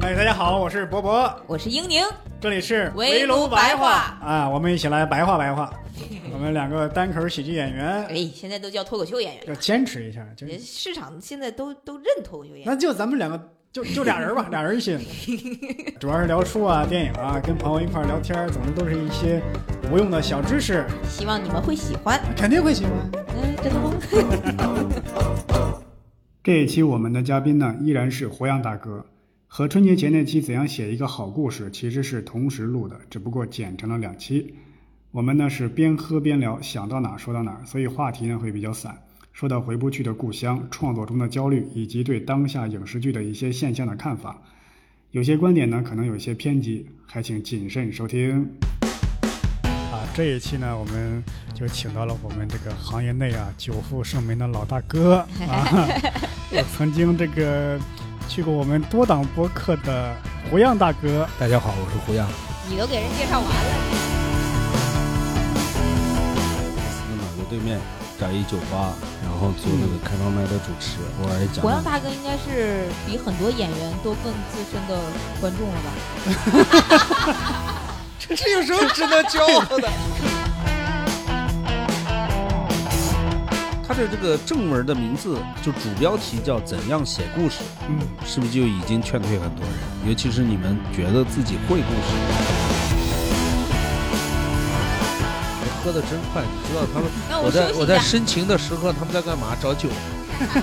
哎，大家好，我是博博，我是英宁，这里是围炉白话。啊，我们一起来白话白话。我们两个单口喜剧演员，哎，现在都叫脱口秀演员，要坚持一下，就是市场现在都都认脱口秀演员。那就咱们两个，就就俩人吧，俩人一起，主要是聊书啊、电影啊，跟朋友一块儿聊天，总之都是一些无用的小知识，希望你们会喜欢，肯定会喜欢。嗯，真的吗？这一期我们的嘉宾呢，依然是胡杨大哥，和春节前那期怎样写一个好故事其实是同时录的，只不过剪成了两期。我们呢是边喝边聊，想到哪说到哪，所以话题呢会比较散，说到回不去的故乡、创作中的焦虑，以及对当下影视剧的一些现象的看法。有些观点呢可能有些偏激，还请谨慎收听。啊，这一期呢，我们就请到了我们这个行业内啊久负盛名的老大哥啊，我曾经这个去过我们多档播客的胡样大哥。大家好，我是胡样。你都给人介绍完了。对面找一酒吧，然后做那个开放麦的主持，偶尔讲。胡杨大哥应该是比很多演员都更资深的观众了吧？这这有什么值得骄傲的？他的这个正文的名字就主标题叫“怎样写故事”，嗯，是不是就已经劝退很多人？尤其是你们觉得自己会故事。喝的真快，你知道他们？我在我在深情的时刻，他们在干嘛？找酒。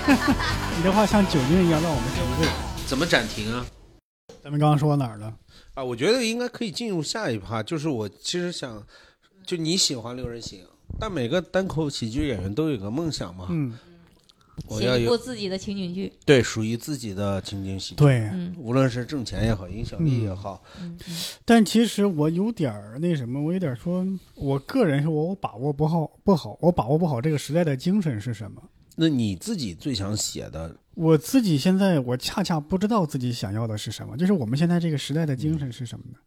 你的话像酒精一样，让我们沉醉。怎么暂停啊？咱们刚刚说到哪儿了？啊，我觉得应该可以进入下一趴。就是我其实想，就你喜欢六人行，但每个单口喜剧演员都有个梦想嘛。嗯。写一部自己的情景剧，对，属于自己的情景喜剧。对，无论是挣钱也好，影响力也好。但其实我有点儿那什么，我有点说，我个人说，我把握不好，不好，我把握不好这个时代的精神是什么。那你自己最想写的？我自己现在，我恰恰不知道自己想要的是什么。就是我们现在这个时代的精神是什么呢？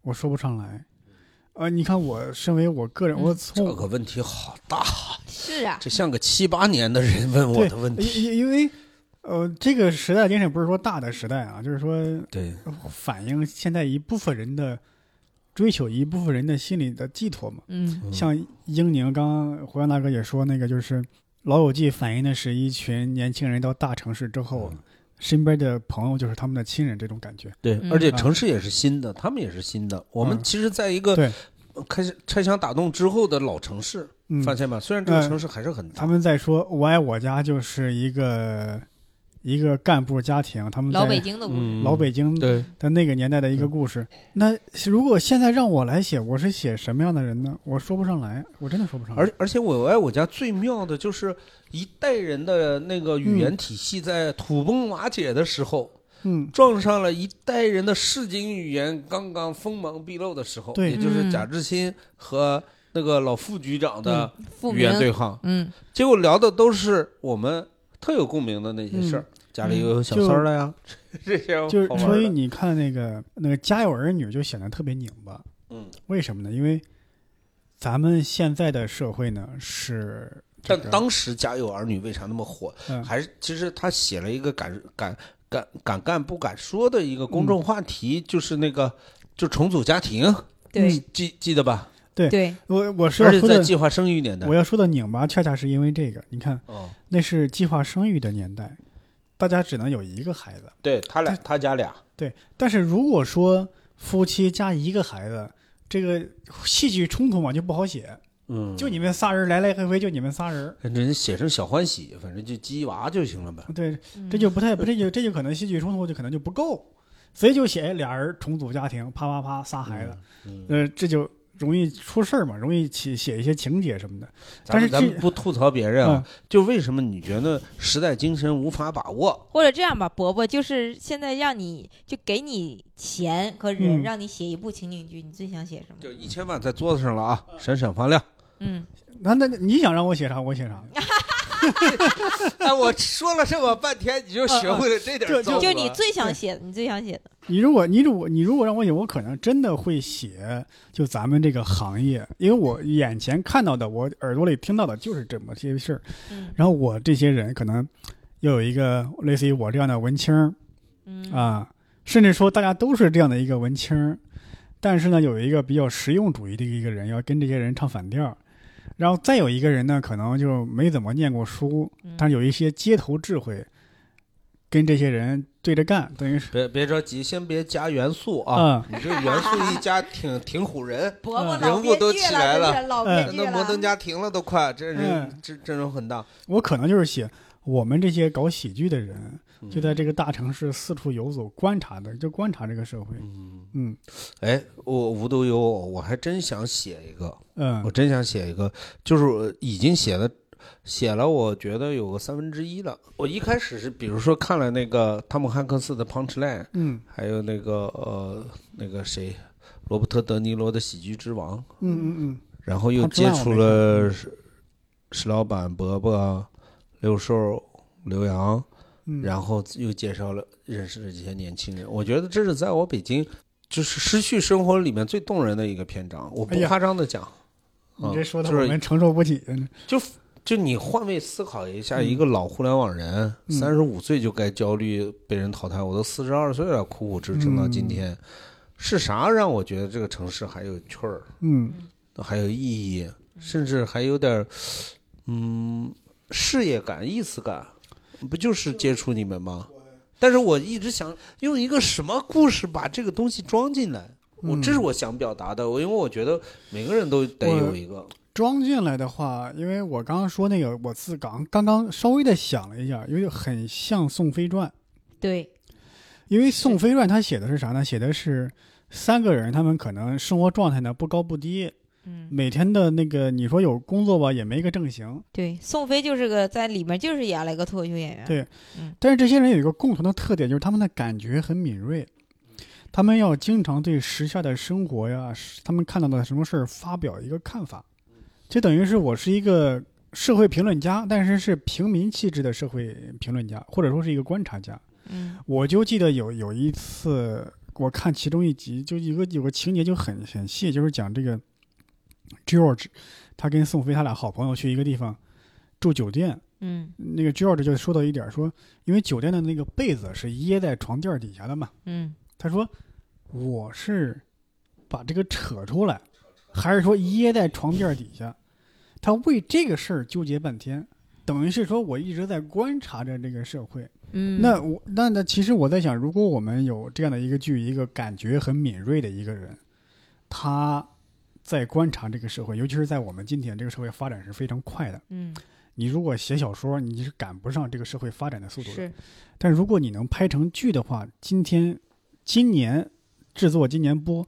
我说不上来。呃，你看，我身为我个人，我从这个问题好大。是啊，这像个七八年的人问我的问题。因因为，呃，这个时代精神不是说大的时代啊，就是说，对，反映现在一部分人的追求，一部分人的心理的寄托嘛。嗯。像英宁，刚刚胡杨大哥也说，那个就是《老友记》反映的是一群年轻人到大城市之后，身边的朋友就是他们的亲人，这种感觉。对，而且城市也是新的，他们也是新的。我们其实在一个。开始拆墙打洞之后的老城市，发现吧？虽然这个城市还是很大。他们在说“我爱我家”，就是一个一个干部家庭，他们老北京的故事，老北京的那个年代的一个故事。那如果现在让我来写，我是写什么样的人呢？我说不上来，我真的说不上来。而而且“我爱我家”最妙的就是一代人的那个语言体系在土崩瓦解的时候。嗯，撞上了一代人的市井语言刚刚锋芒毕露的时候，对，也就是贾志新和那个老副局长的语言对抗，嗯，结果聊的都是我们特有共鸣的那些事儿，家里又有小三儿了呀，这些，就是所以你看那个那个《家有儿女》就显得特别拧巴，嗯，为什么呢？因为咱们现在的社会呢是，但当时《家有儿女》为啥那么火？还是其实他写了一个敢敢。敢敢干不敢说的一个公众话题，就是那个就重组家庭，对，记记得吧？对，对我我是而且在计划生育年代，我要说的拧巴，恰恰是因为这个。你看，哦，那是计划生育的年代，大家只能有一个孩子，对他俩，他家俩，对。但是如果说夫妻加一个孩子，这个戏剧冲突嘛就不好写。嗯，就你们仨人来来回回，就你们仨人，人写成小欢喜，反正就鸡娃就行了呗。对，这就不太不这就这就可能戏剧冲突就可能就不够，所以就写俩人重组家庭，啪啪啪仨孩子，呃，这就。容易出事儿嘛，容易写写一些情节什么的。但是咱们不吐槽别人啊，就为什么你觉得时代精神无法把握？或者这样吧，伯伯就是现在让你就给你钱和人，让你写一部情景剧，你最想写什么？就一千万在桌子上了啊，闪闪发亮。嗯，那那你想让我写啥，我写啥。哎，我说了这么半天，你就学会了这点就就你最想写的，你最想写的。你如果你如果你如果让我写，我可能真的会写就咱们这个行业，因为我眼前看到的，我耳朵里听到的就是这么些事儿。嗯。然后我这些人可能要有一个类似于我这样的文青嗯啊，甚至说大家都是这样的一个文青儿，但是呢，有一个比较实用主义的一个人要跟这些人唱反调，然后再有一个人呢，可能就没怎么念过书，但有一些街头智慧，跟这些人对着干，等于是别别着急，先别加元素啊，你这元素一加，挺挺唬人，人物都起来了，那摩登家庭了都快，这人阵阵容很大。我可能就是写我们这些搞喜剧的人。就在这个大城市四处游走观察的，就观察这个社会。嗯嗯，哎，我无独有偶，我还真想写一个。嗯，我真想写一个，就是已经写了，写了，我觉得有个三分之一了。我一开始是，比如说看了那个汤姆汉克斯的《Punch Line》，嗯，还有那个呃那个谁，罗伯特德尼罗的《喜剧之王》，嗯嗯嗯，然后又接触了石石老板、伯伯、六兽、刘洋。然后又介绍了认识的这些年轻人，我觉得这是在我北京就是失去生活里面最动人的一个篇章。我不夸张的讲，你这说的我们承受不起。就就你换位思考一下，一个老互联网人，三十五岁就该焦虑被人淘汰，我都四十二岁了，苦苦支撑到今天，是啥让我觉得这个城市还有趣儿？嗯，还有意义，甚至还有点嗯事业感、意思感。不就是接触你们吗？但是我一直想用一个什么故事把这个东西装进来，我这是我想表达的。我因为我觉得每个人都得有一个装进来的话，因为我刚刚说那个，我自刚刚刚稍微的想了一下，因为很像《宋飞传》。对，因为《宋飞传》他写的是啥呢？写的是三个人，他们可能生活状态呢不高不低。嗯，每天的那个你说有工作吧，也没个正形。对，宋飞就是个在里面就是演了一个脱口秀演员。对，嗯，但是这些人有一个共同的特点，就是他们的感觉很敏锐，他们要经常对时下的生活呀，他们看到的什么事儿发表一个看法，就等于是我是一个社会评论家，但是是平民气质的社会评论家，或者说是一个观察家。嗯，我就记得有有一次我看其中一集，就一个有个情节就很很细，就是讲这个。George，他跟宋飞他俩好朋友去一个地方住酒店。嗯，那个 George 就说到一点，说因为酒店的那个被子是掖在床垫底下的嘛。嗯，他说我是把这个扯出来，还是说掖在床垫底下？他为这个事儿纠结半天，等于是说我一直在观察着这个社会。嗯，那我那那其实我在想，如果我们有这样的一个剧，一个感觉很敏锐的一个人，他。在观察这个社会，尤其是在我们今天这个社会发展是非常快的。嗯，你如果写小说，你是赶不上这个社会发展的速度的。是，但如果你能拍成剧的话，今天、今年制作、今年播，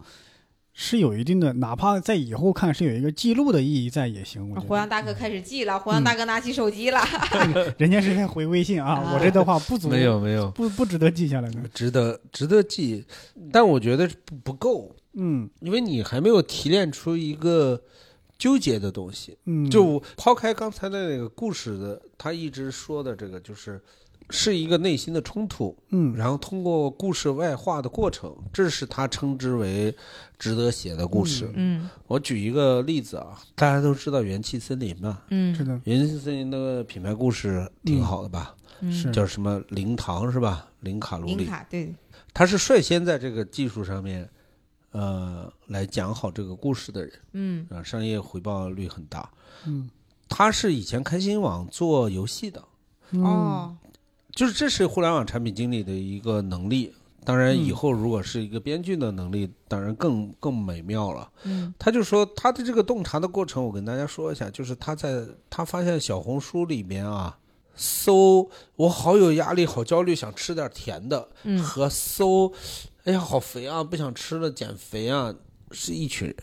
是有一定的，哪怕在以后看是有一个记录的意义在也行。我胡杨大哥开始记了，胡杨大哥拿起手机了。人家是在回微信啊，我这的话不足，没有没有，不不值得记下来的。值得值得记，但我觉得不不够。嗯，因为你还没有提炼出一个纠结的东西。嗯，就抛开刚才的那个故事的，他一直说的这个，就是是一个内心的冲突。嗯，然后通过故事外化的过程，这是他称之为值得写的故事。嗯，我举一个例子啊，大家都知道元气森林嘛。嗯，是的，元气森林那个品牌故事挺好的吧？是叫什么零糖是吧？零卡路里。零卡对。他是率先在这个技术上面。呃，来讲好这个故事的人，嗯，啊，商业回报率很大，嗯，他是以前开心网做游戏的，哦，就是这是互联网产品经理的一个能力，当然以后如果是一个编剧的能力，当然更更美妙了，嗯，他就说他的这个洞察的过程，我跟大家说一下，就是他在他发现小红书里面啊，搜我好有压力，好焦虑，想吃点甜的，嗯，和搜。哎呀，好肥啊！不想吃了，减肥啊！是一群人，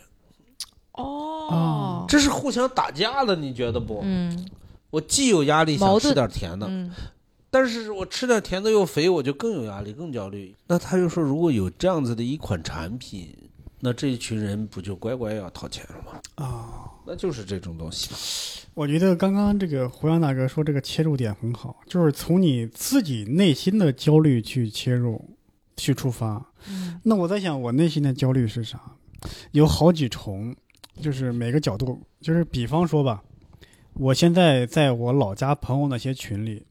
哦，这是互相打架的，你觉得不？嗯，我既有压力，想吃点甜的，嗯，但是我吃点甜的又肥，我就更有压力，更焦虑。那他就说，如果有这样子的一款产品，那这一群人不就乖乖要掏钱了吗？啊，那就是这种东西。我觉得刚刚这个胡杨大哥说这个切入点很好，就是从你自己内心的焦虑去切入。去出发，那我在想，我内心的焦虑是啥？有好几重，就是每个角度，就是比方说吧，我现在在我老家朋友那些群里，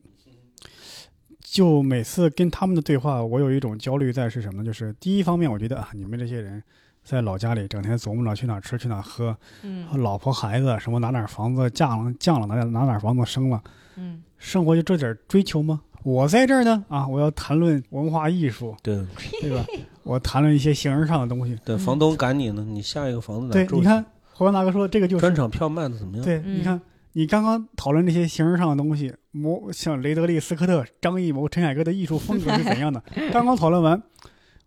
就每次跟他们的对话，我有一种焦虑在是什么呢？就是第一方面，我觉得啊，你们这些人在老家里整天琢磨着去哪儿吃去哪儿喝，嗯老婆孩子什么哪哪儿房子降了降了哪哪哪儿房子升了，嗯生活就这点追求吗？我在这儿呢啊，我要谈论文化艺术，对对吧？我谈论一些形而上的东西。对，嗯房东赶你呢，你下一个房子哪对，住去？你看侯阳大哥说这个就是专场票卖的怎么样？对，嗯你看，你刚刚讨论那些形式上的东西，模像雷德利·斯科特、张艺谋、陈凯歌的艺术风格是怎样的？刚刚讨论完，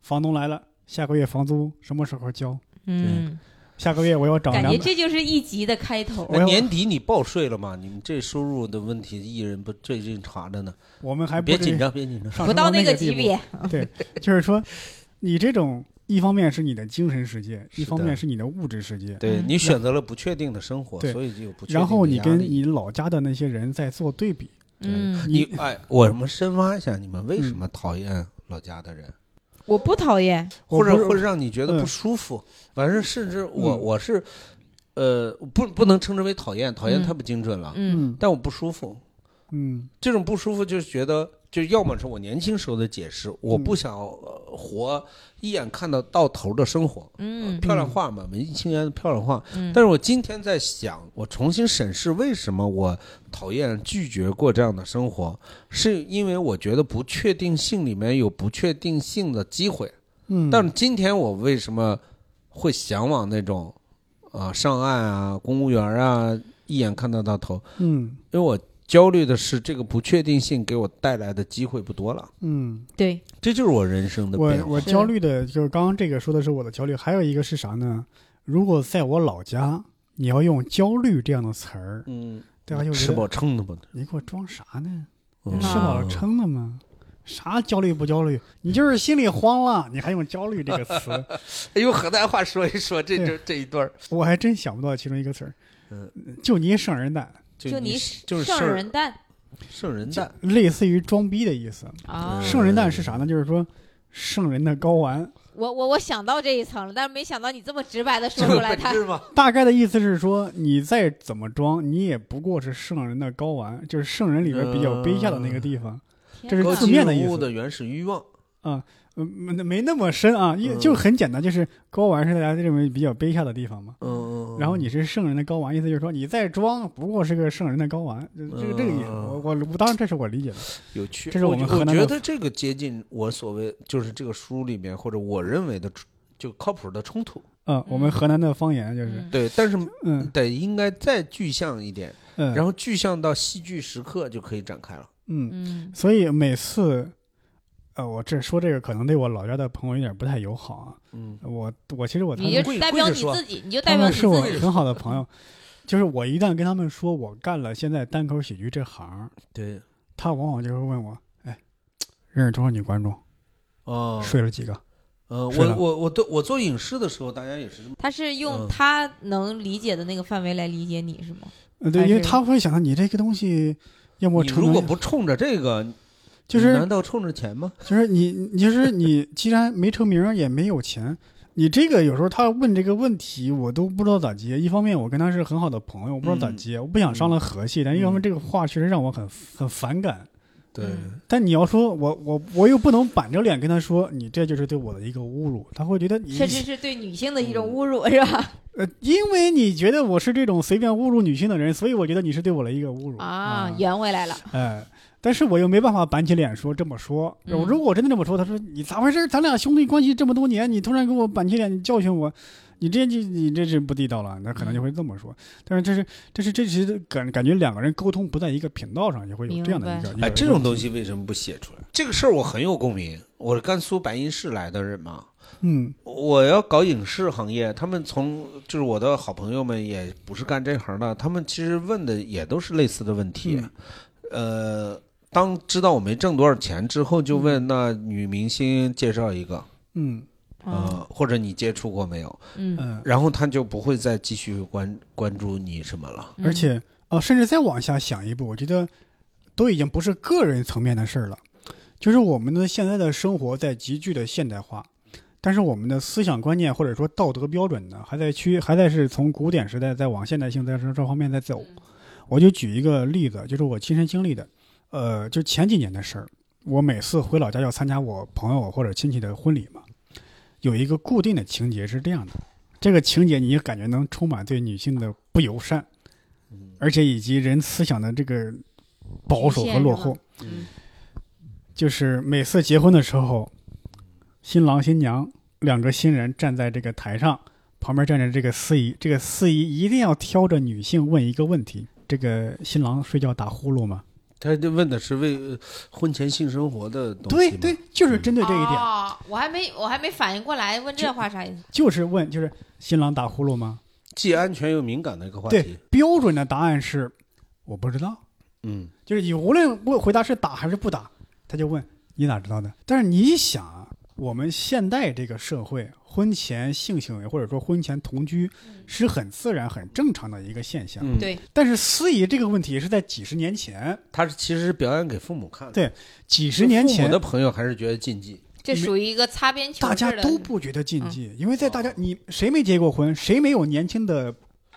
房东来了，下个月房租什么时候交？嗯，下个月我要涨感觉。这就是一集的开头。年底你报税了吗？你们这收入的问题，艺人不最近查着呢。我们还别紧张，别紧张。上不到那个级别，对，就是说，你这种一方面是你的精神世界，一方面是你的物质世界，对嗯你选择了不确定的生活，所以就有不确定然后你跟你老家的那些人在做对比，嗯，你哎，我们深挖一下，你们为嗯什么讨厌老家的人，我不讨厌，或者我不是会让你觉得嗯不舒服？反正甚至我嗯我是，呃，不不能称之为讨厌，讨厌嗯太不精准了，嗯嗯但我不舒服。嗯这种不舒服就是觉得，就要么是我年轻时候的解释，我嗯不想、呃活一眼看到到头的生活，嗯漂亮话嘛，文艺青年的漂亮话。嗯，但是我今天在想，我重新审视为什么我讨厌拒绝过这样的生活，是因为我觉得不确定性里面有不确定性的机会。嗯，但是今天我为什么会向往那种啊、上岸啊、公务员啊，一眼看得到头？嗯因为我焦虑的是这个不确定性给我带来的机会不多了，嗯。对，这就是我人生的我变化。我我焦虑的就是刚刚这个说的是我的焦虑，还有一个是啥呢？如果在我老家，你要用焦虑这样的词儿，嗯，大家就吃饱撑的吧？你给我装啥呢？嗯吃饱了撑的吗？啥焦虑不焦虑？你就是心里慌了，你还用焦虑这个词，用河南话说一说这就这这一段儿，我还真想不到其中一个词儿。嗯，就你圣人蛋，就你就是圣人蛋圣人蛋，类似于装逼的意思。啊，嗯圣人蛋是啥呢？就是说圣人的睾丸，我我我想到这一层了，但是没想到你这么直白的说出来，它本质嘛。大概的意思是说，你再怎么装，你也不过是圣人的睾丸，就是圣人里边比较卑下的那个地方。这是高字面的意思的原始欲望，嗯，没没那么深啊，因嗯就很简单，就是睾丸是大家认为比较卑下的地方嘛。嗯嗯，然后你是圣人的睾丸，意思就是说你在装不过是个圣人的睾丸，这这个这个意思。嗯我我我当然这是我理解的。有趣，这是我们觉河南我觉得这个接近我所谓就是这个书里面或者我认为的就靠谱的冲突，嗯，我们河南的方言就是嗯对，但是嗯得应该再具象一点，嗯，然后具象到戏剧时刻就可以展开了。嗯，嗯所以每次，呃，我这说这个可能对我老家的朋友有点不太友好啊。嗯，我我其实我他你们跪就代表你自己，你就代表你是我自己。很好的朋友，就是我一旦跟他们说我干了现在单口喜剧这行，对，他往往就会问我，哎，认识多少女观众，哦，睡了几个？呃，我我我都我做影视的时候，大家也是这么，他是用嗯他能理解的那个范围来理解你，是吗？呃，对，因为他会想到你这个东西，要么你如果不冲着这个，就是难道冲着钱吗？就是你，你就是你，既然没成名也没有钱，你这个有时候他问这个问题，我都不知道咋接。一方面我跟他是很好的朋友，我不知道咋嗯接，我不想伤了和气；但一方面这个话确实让我很很反感。对，嗯但你要说我我我又不能板着脸跟他说，你这就是对我的一个侮辱，他会觉得你甚至是对女性的一种嗯侮辱，是吧？呃，因为你觉得我是这种随便侮辱女性的人，所以我觉得你是对我的一个侮辱啊，圆回来了。哎，但是我又没办法板起脸说这么说。嗯我如果我真的这么说，他说你咋回事？咱俩兄弟关系这么多年，你突然给我板起脸，你教训我，你这就你这是不地道了。那可能就会这么说。但是这是这是这是感感觉两个人沟通不在一个频道上，也会有这样的一个。一个哎，这种东，西为什么不写出来？这个事儿我很有共鸣。我是甘肃白银市来的人嘛，嗯我要搞影视行业，他们从就是我的好朋友们也不是干这行的，他们其实问的也都是类似的问题。嗯呃，当知道我没挣多少钱之后，就问那女明星介绍一个，嗯。呃，或者你接触过没有？嗯，嗯，然后他就不会再继续关关注你什么了。嗯而且哦、甚至再往下想一步，我觉得都已经不是个人层面的事儿了，就是我们的现在的生活在急剧的现代化，但是我们的思想观念或者说道德标准呢，还在趋还在是从古典时代再往现代性在这这方面在走。我就举一个例子，就是我亲身经历的，呃，就前几年的事儿。我每次回老家要参加我朋友或者亲戚的婚礼嘛，有一个固定的情节是这样的，这个情节你感觉能充满对女性的不友善，而且以及人思想的这个保守和落后。嗯就是每次结婚的时候，新郎新娘两个新人站在这个台上，旁边站着这个司仪，这个司仪一定要挑着女性问一个问题：这个新郎睡觉打呼噜吗？他就问的是为呃婚前性生活的东西对对，就是针对这一点，哦，我还没我还没反应过来，问这话啥意思？就是问就是新郎打呼噜吗？既安全又敏感的一个话对题。，标准的答案是我不知道，嗯，就是你无论问回答是打还是不打，他就问你哪知道的？但是你想啊，我们现代这个社会，婚前性行为或者说婚前同居是很自然、很正常的一个现象。嗯，对，但是司仪这个问题是在几十年前，他是其实是表演给父母看的。对几十年前我的朋友还是觉得禁忌。这属于一个擦边球大家都不觉得禁忌，因为在大家你谁没结过婚，谁没有年轻的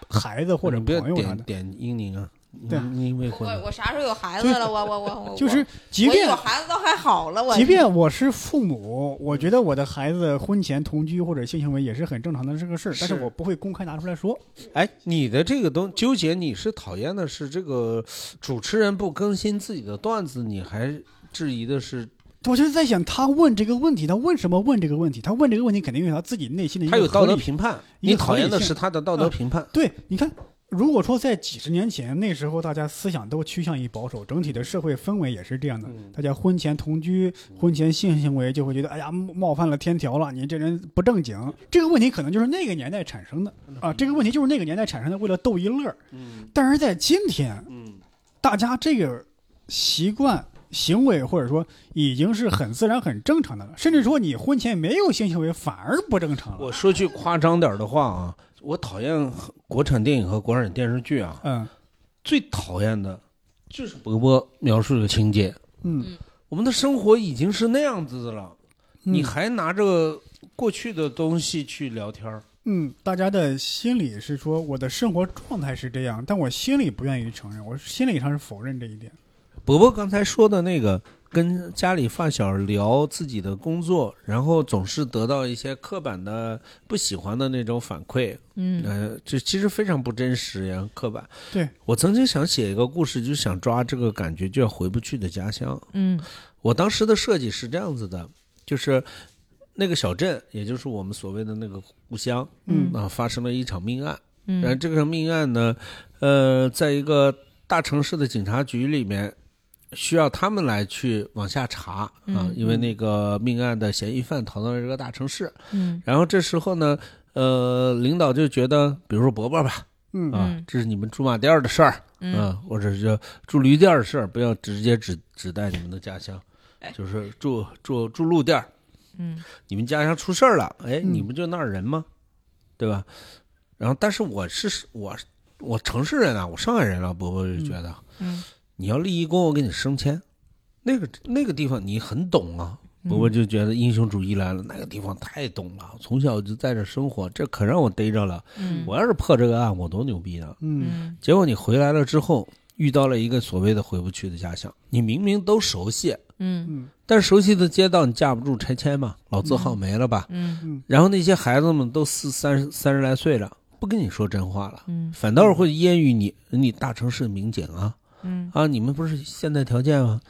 孩子或者朋友啥的，点点英宁啊，对你你未婚我我啥时候有孩子了？我我我我就是即便有孩子倒还好了，我即便我是父母，我觉得我的孩子婚前同居或者性行为也是很正常的这个事儿，但是是我不会公开拿出来说。哎，你的这个东纠结，你是讨厌的是这个主持人不更新自己的段子，你还质疑的是我就是在想，他问这个问题，他为什么问这个问题？他问这个问题肯定有他自己内心的一个他有道理德评判，你讨厌的是他的道德评判。对，你看，如果说在几十年前，那时候大家思想都趋向于保守，整体的社会氛围也是这样的。嗯大家婚前同居、婚前性行为，就会觉得，哎呀，冒冒犯了天条了，你这人不正经。这个问题可能就是那个年代产生的啊，这个问题就是那个年代产生的，为了逗一乐但是在今天，嗯，大家这个习惯。行为或者说已经是很自然、很正常的了，甚至说你婚前没有性行为反而不正常了。我说句夸张点儿的话啊，我讨厌国产电影和国产电视剧啊，嗯。最讨厌的就是伯伯描述的情节。嗯，我们的生活已经是那样子的了，你嗯还拿着过去的东西去聊天儿，嗯，大家的心理是说我的生活状态是这样，但我心里不愿意承认，我心理上是否认这一点。伯伯刚才说的那个，跟家里发小聊自己的工作，然后总是得到一些刻板的、不喜欢的那种反馈，嗯呃，这其实非常不真实呀，刻板。对我曾经想写一个故事，就想抓这个感觉，就要回不去的家乡。嗯我当时的设计是这样子的，就是那个小镇，也就是我们所谓的那个故乡，嗯啊，发生了一场命案。嗯然后嗯这个命案呢，呃，在一个大城市的警察局里面，需要他们来去往下查啊，嗯因为那个命案的嫌疑犯逃到了这个大城市。嗯。然后这时候呢，呃，领导就觉得，比如说伯伯吧，嗯。啊嗯，这是你们驻马店的事儿，嗯。啊，或者是驻驴店的事儿，不要直接指指代你们的家乡，就是驻驻驻鹿店儿。嗯。你们家乡出事儿了，哎，嗯。你不就那儿人吗？对吧？然后，但是我是我我城市人啊，我上海人啊，伯伯就觉得、嗯你要立一功，我给你升迁。那个那个地方你很懂啊，伯伯就觉得英雄主义来了，那个地方太懂了，从小就在这生活，这可让我逮着了。嗯。我要是破这个案，我多牛逼啊！嗯。嗯结果你回来了之后，遇到了一个所谓的回不去的家乡，你明明都熟悉，嗯。嗯但熟悉的街道你架不住拆迁嘛，老字号没了吧？嗯。然后那些孩子们都四三十三十来岁了，不跟你说真话了，嗯。反倒是会揶揄你，你大城市民警啊嗯啊，你们不是现在条件吗？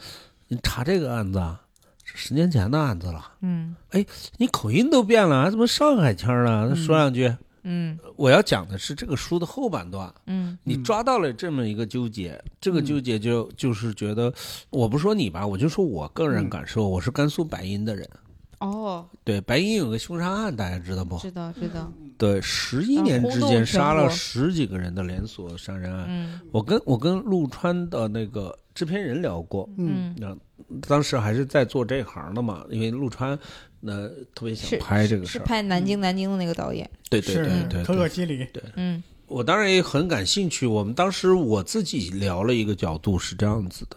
你查这个案子啊，是十年前的案子了，嗯哎你口音都变了，还怎么上海腔了？说两句。嗯我要讲的是这个书的后半段，嗯你抓到了这么一个纠结，这个纠结就就是觉得，我不说你吧，我就说我个人感受，我是甘肃白银的人。哦，对，白银有个凶杀案，大家知道不？知道知道，对，十一啊年之间杀了十几个人的连锁杀人案。嗯我跟我跟陆川的那个制片人聊过，嗯嗯那当时还是在做这行的嘛，因为陆川那特别想拍这个事儿。是拍南京南京的那个导演，对对对对可可，西里，对嗯我当然也很感兴趣。我们当时我自己聊了一个角度是这样子的，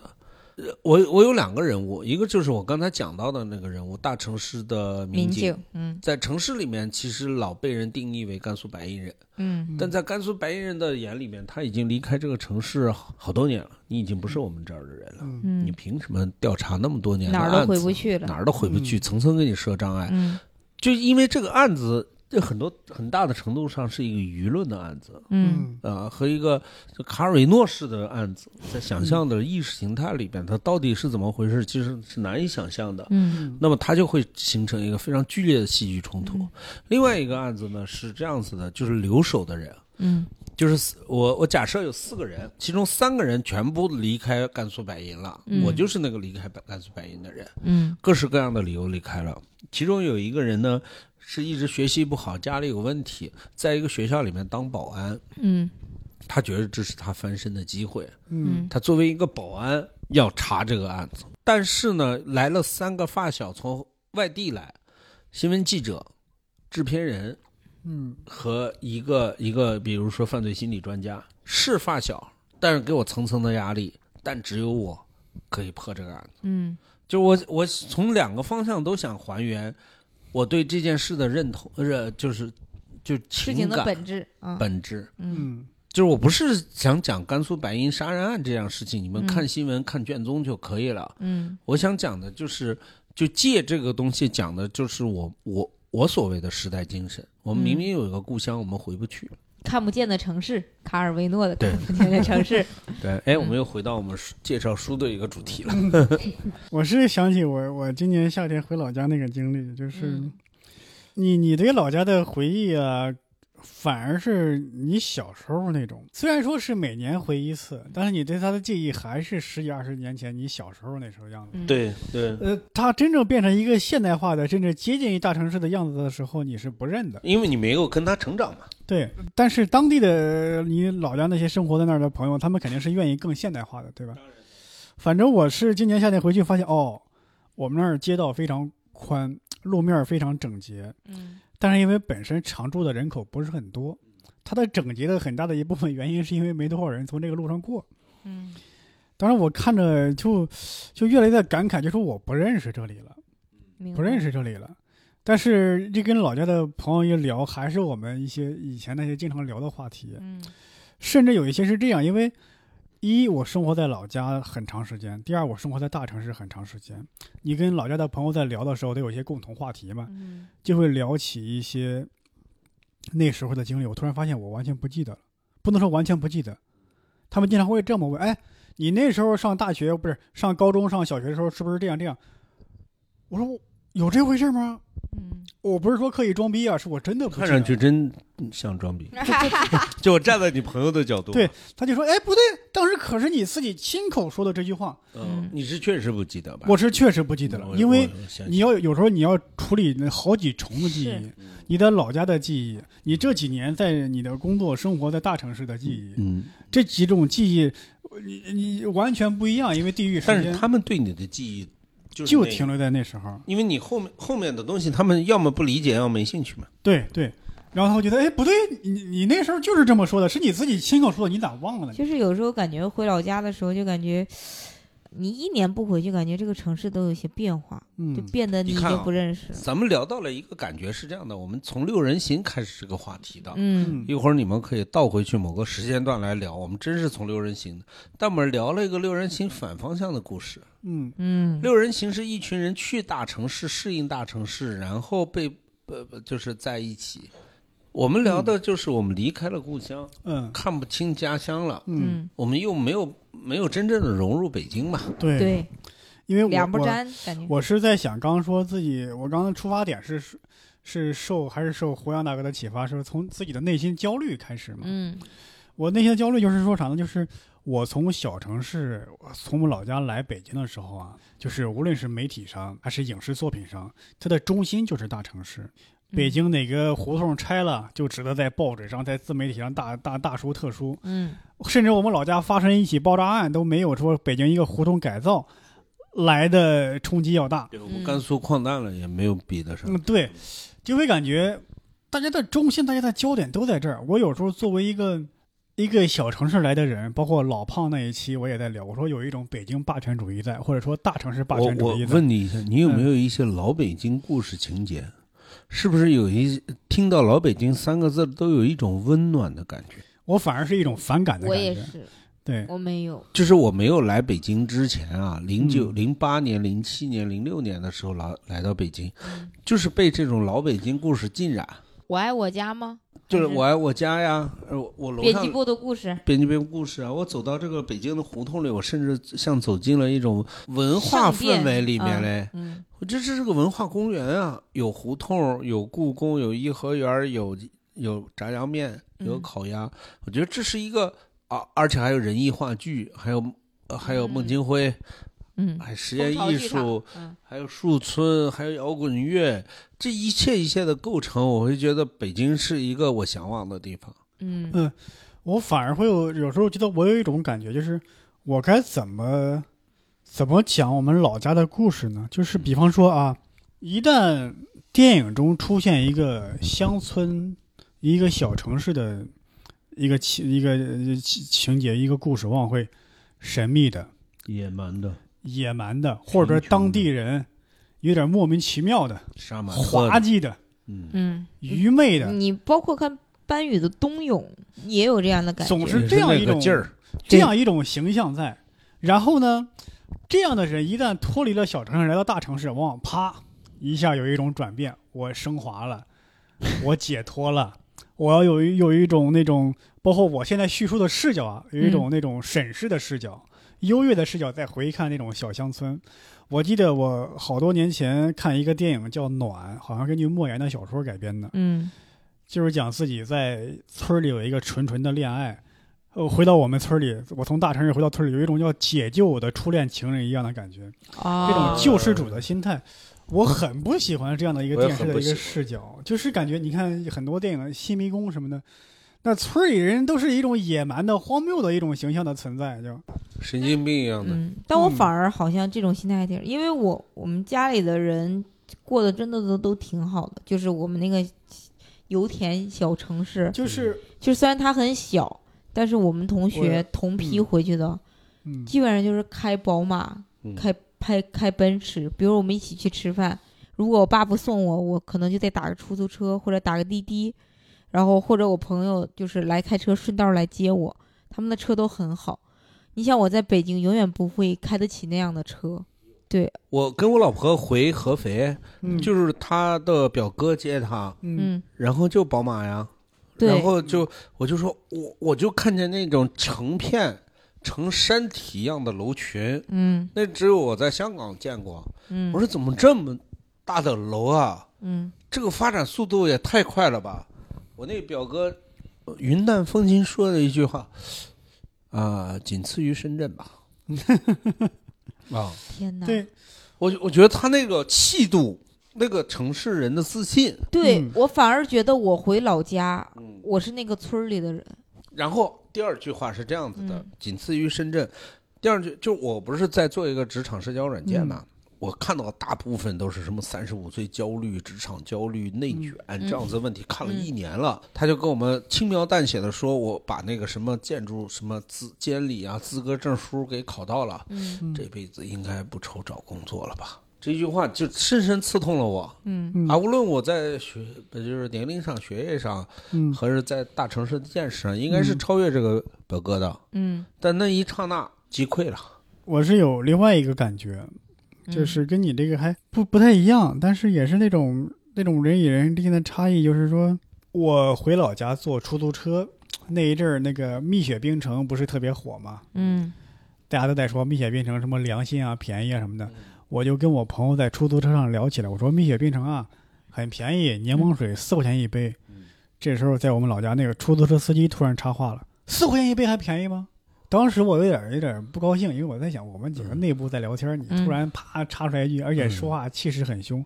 我我有两个人物，一个就是我刚才讲到的那个人物，大城市的民民警警，，嗯在城市里面其实老被人定义为甘肃白银人，嗯。但在甘肃白银人的眼里面，他已经离开这个城市好好多年了，你已经不是我们这儿的人了。嗯。你嗯，凭什么调查那么多年的哪儿都回不去了哪儿都回不去，嗯。层层给你设障碍。嗯。就因为这个案子，这很多很大的程度上是一个舆论的案子。嗯呃，和一个卡尔维诺式的案子，在想象的意识形态里边，它到底是怎么回事，其实是难以想象的。嗯那么它就会形成一个非常剧烈的戏剧冲突。嗯另外一个案子呢是这样子的，就是留守的人，嗯就是我我假设有四个人，其中三个人全部离开甘肃白银了，嗯我就是那个离开甘肃白银的人，嗯各式各样的理由离开了。其中有一个人呢是一直学习不好，家里有问题，在一个学校里面当保安，嗯。他觉得这是他翻身的机会。嗯。他作为一个保安要查这个案子，但是呢，来了三个发小从外地来，新闻记者、制片人嗯。和一个一个，比如说犯罪心理专家，是发小，但是给我层层的压力，但只有我可以破这个案子。嗯。就我我从两个方向都想还原我对这件事的认同，呃，就是就事情的本质嗯，本质。嗯嗯就是我不是想讲甘肃白银杀人案这样事情，你们嗯看新闻、看卷宗就可以了。嗯我想讲的就是，就借这个东西讲的就是我我我所谓的时代精神。我们明明有一个故乡，我们回不去。看不见的城市，卡尔维诺的看不见的城市，对，哎，我们又回到我们书介绍书的一个主题了。我是想起我我今年夏天回老家那个经历，就是嗯。你你对老家的回忆啊，反而是你小时候那种。虽然说是每年回一次，但是你对他的记忆还是十几二十年前你小时候那时候样子。嗯，对对，呃，它真正变成一个现代化的，甚至接近于大城市的样子的时候，你是不认的。因为你没有跟他成长嘛。对，但是当地的你老家那些生活在那儿的朋友，他们肯定是愿意更现代化的，对吧？反正我是今年夏天回去发现，哦，我们那儿街道非常宽，路面非常整洁，嗯但是因为本身常住的人口不是很多，它的整洁的很大的一部分原因是因为没多少人从这个路上过。嗯当然我看着就就越来越感慨，就说我不认识这里了，不认识这里了。但是这跟老家的朋友一聊，还是我们一些以前那些经常聊的话题。嗯甚至有一些是这样，因为一我生活在老家很长时间，第二我生活在大城市很长时间。你跟老家的朋友在聊的时候，都有一些共同话题嘛，嗯就会聊起一些那时候的经历。我突然发现我完全不记得了，不能说完全不记得。他们经常会这么问：“哎，你那时候上大学不是上高中、上小学的时候，是不是这样这样？”我说：“我有这回事吗？”嗯，我不是说刻意装逼啊，是我真的不记得看上去真像装逼。就我站在你朋友的角度，对，他就说：“哎，不对，当时可是你自己亲口说的这句话。”嗯，你是确实不记得吧？我是确实不记得了，我因为你要有时候你要处理那好几重的记忆是，你的老家的记忆，你这几年在你的工作生活在大城市的记忆，嗯，这几种记忆，你你完全不一样，因为地域时间但是他们对你的记忆就是就停留在那时候。因为你后面后面的东西，他们要么不理解，要么没兴趣嘛。对对，然后他会觉得，哎，不对，你你那时候就是这么说的，是你自己亲口说的，你咋忘了呢？就是有时候感觉回老家的时候，就感觉你一年不回去，感觉这个城市都有些变化，就嗯，变得你已你看啊经不认识了。咱们聊到了一个感觉是这样的，我们从六人行开始这个话题的。嗯一会儿你们可以倒回去某个时间段来聊，我们真是从六人行的，但我们聊了一个六人行反方向的故事。嗯嗯六人行是一群人去大城市适应大城市，然后被呃就是在一起。我们聊的就是我们离开了故乡，嗯看不清家乡了，嗯，嗯，我们又没有没有真正的融入北京嘛。对，对，因为我两不我沾感觉。我是在想，刚刚说自己，我刚刚出发点是是受还是受胡杨大哥的启发，是从自己的内心焦虑开始嘛？嗯我内心的焦虑就是说啥呢？就是我从小城市，从我老家来北京的时候啊，就是无论是媒体上还是影视作品上，它的中心就是大城市。嗯北京哪个胡同拆了，就值得在报纸上、在自媒体上大大大书特书。嗯甚至我们老家发生一起爆炸案，都没有说北京一个胡同改造来的冲击要大。对，我们甘肃矿难了也没有比得上。嗯，对，就会感觉大家的中心、大家的焦点都在这儿。我有时候作为一个一个小城市来的人，包括老胖那一期我也在聊，我说有一种北京霸权主义在，或者说大城市霸我我权主义在。问你一下，你有没有一些老北京故事情节？是不是有一听到“老北京”三个字都有一种温暖的感觉？我反而是一种反感的感觉。我也是，对，我没有。就是我没有来北京之前啊，零九、嗯零八年、零七年、零六年的时候来来到北京，嗯就是被这种老北京故事浸染。我爱我家吗？就是我爱我家呀，呃，我我楼上编辑部的故事，编辑部故事啊，我走到这个北京的胡同里，我甚至像走进了一种文化氛围里面嘞。嗯我这是个文化公园啊，有胡同，有故宫，有颐和园，有有炸酱面，有嗯烤鸭。我觉得这是一个啊，而且还有人艺话剧，还有、呃还有孟京辉，嗯，还有实验艺术，，嗯还有树村，还有摇滚乐，这一切一切的构成，我会觉得北京是一个我向往的地方。嗯嗯我反而会有有时候觉得我有一种感觉，就是我该怎么怎么讲我们老家的故事呢？就是比方说啊，一旦电影中出现一个乡村、一个小城市的一个情一个呃情情节、一个故事，往往会神秘的、野蛮的、野蛮的，或者说当地人有点莫名其妙的、滑稽的、嗯，嗯，愚昧的，你包括看班宇的《冬泳》，也有这样的感觉。总是这样一种劲儿。这样一种形象在。然后呢，这样的人一旦脱离了小城市，来到大城市，往往啪一下有一种转变，我升华了，我解脱了，我要有一有一种那种，包括我现在叙述的视角啊，有一种那种审视的视角，优越的视角，再回看那种小乡村。我记得我好多年前看一个电影叫《暖》，好像根据莫言的小说改编的，嗯。就是讲自己在村里有一个纯纯的恋爱，呃，回到我们村里，我从大城市回到村里，有一种叫解救我的初恋情人一样的感觉，这啊种救世主的心态，我很不喜欢这样的一个电视的一个视角，就是感觉你看很多电影《新迷宫》什么的，那村儿里人都是一种野蛮的、荒谬的一种形象的存在，就神经病一样的。嗯，但我嗯反而好像这种心态还挺，因为我我们家里的人过得真的都都挺好的，就是我们那个油田小城市，就是就虽然它很小，但是我们同学同批嗯回去的，嗯基本上就是开宝马、嗯开开开奔驰。比如我们一起去吃饭，如果我爸不送我，我可能就得打个出租车或者打个滴滴，然后或者我朋友就是来开车顺道来接我，他们的车都很好。你像我在北京，永远不会开得起那样的车。对，我跟我老婆回合肥，嗯就是她的表哥接她，嗯嗯，然后就宝马呀，对然后就我就说我我就看见那种成片成山体一样的楼群，嗯那只有我在香港见过。嗯，我说怎么这么大的楼啊？嗯这个发展速度也太快了吧！我那表哥呃云淡风轻说了一句话，啊、仅次于深圳吧。啊，天哪，对，我我觉得他那个气度，那个城市人的自信，对嗯我反而觉得我回老家，嗯，我是那个村里的人。然后第二句话是这样子的，嗯仅次于深圳。第二句就我不是在做一个职场社交软件嘛，我看到大部分都是什么三十五岁焦虑、职场焦虑、内卷、这样子的问题，看了一年了，他就跟我们轻描淡写的说，我把那个什么建筑什么资监理啊资格证书给考到了，这辈子应该不愁找工作了吧？这句话就深深刺痛了我。嗯嗯啊，无论我在学，呃就是年龄上、学业上，嗯还是在大城市的见识上，应该是嗯超越这个表哥的。嗯，但那一刹那击溃了。我是有另外一个感觉，嗯就是跟你这个还不不太一样，但是也是那种那种人与人之间的差异，就是说我回老家坐出租车那一阵儿，那个蜜雪冰城不是特别火嘛？嗯大家都在说蜜雪冰城什么良心啊、便宜啊什么的，我就跟我朋友在出租车上聊起来，我说蜜雪冰城啊很便宜，柠檬水四块钱一杯。这时候在我们老家，那个出租车司机突然插话了：“四块钱一杯还便宜吗？”当时我有点有点不高兴，因为我在想，我们几个内部在聊天，你嗯。突然啪插出来一句，而且说话气势很凶。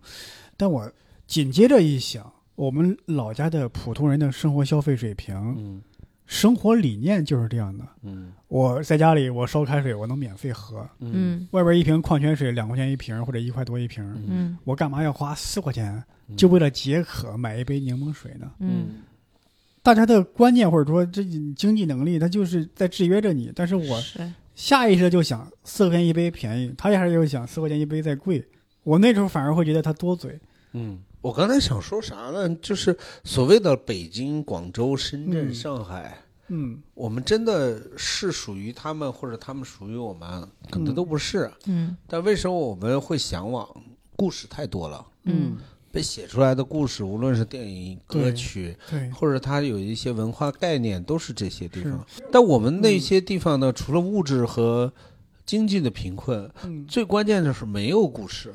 但我紧接着一想，我们老家的普通人的生活消费水平、嗯。生活理念就是这样的。嗯。我在家里我烧开水，我能免费喝，嗯。外边一瓶矿泉水两块钱一瓶或者一块多一瓶，嗯。我干嘛要花四块钱嗯。就为了解渴买一杯柠檬水呢？嗯大家的观念或者说这经济能力，它就是在制约着你。但是我下意识地就想四块钱一杯便宜，他下意识就想四块钱一杯再贵。我那时候反而会觉得他多嘴。嗯，我刚才想说啥呢？就是所谓的北京、广州、深圳、嗯上海，嗯我们真的是属于他们，或者他们属于我们，可能嗯都不是。嗯但为什么我们会向往？故事太多了，嗯被写出来的故事，无论是电影、歌曲，对，或者它有一些文化概念，都是这些地方。但我们那些地方呢，除了物质和经济的贫困，嗯最关键的是没有故事，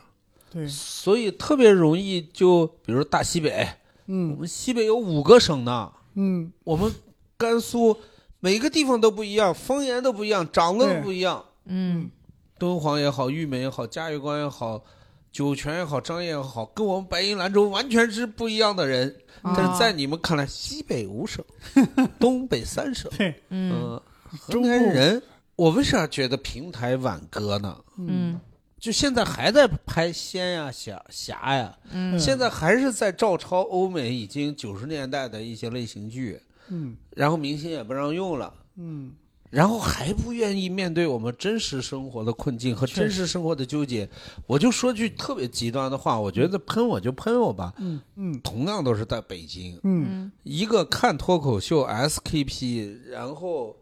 对，所以特别容易就，比如大西北，嗯我嗯们西北有五个省呢，嗯我们甘肃每个地方都不一样，方言都不一样，长得都不一样。嗯敦煌也好，玉门也好，嘉峪关也好，酒泉也好，张掖也好，跟我们白银兰州完全是不一样的人。啊但是在你们看来，西北五省，东北三省，对，嗯。中部南人，我为啥觉得平台挽歌呢？嗯。就现在还在拍仙呀、侠侠呀，嗯。现在还是在照抄欧美已经九十年代的一些类型剧，嗯。然后明星也不让用了。嗯然后还不愿意面对我们真实生活的困境和真实生活的纠结，我就说句特别极端的话，我觉得喷我就喷我吧。嗯嗯同样都是在北京，嗯嗯一个看脱口秀 SKP，然后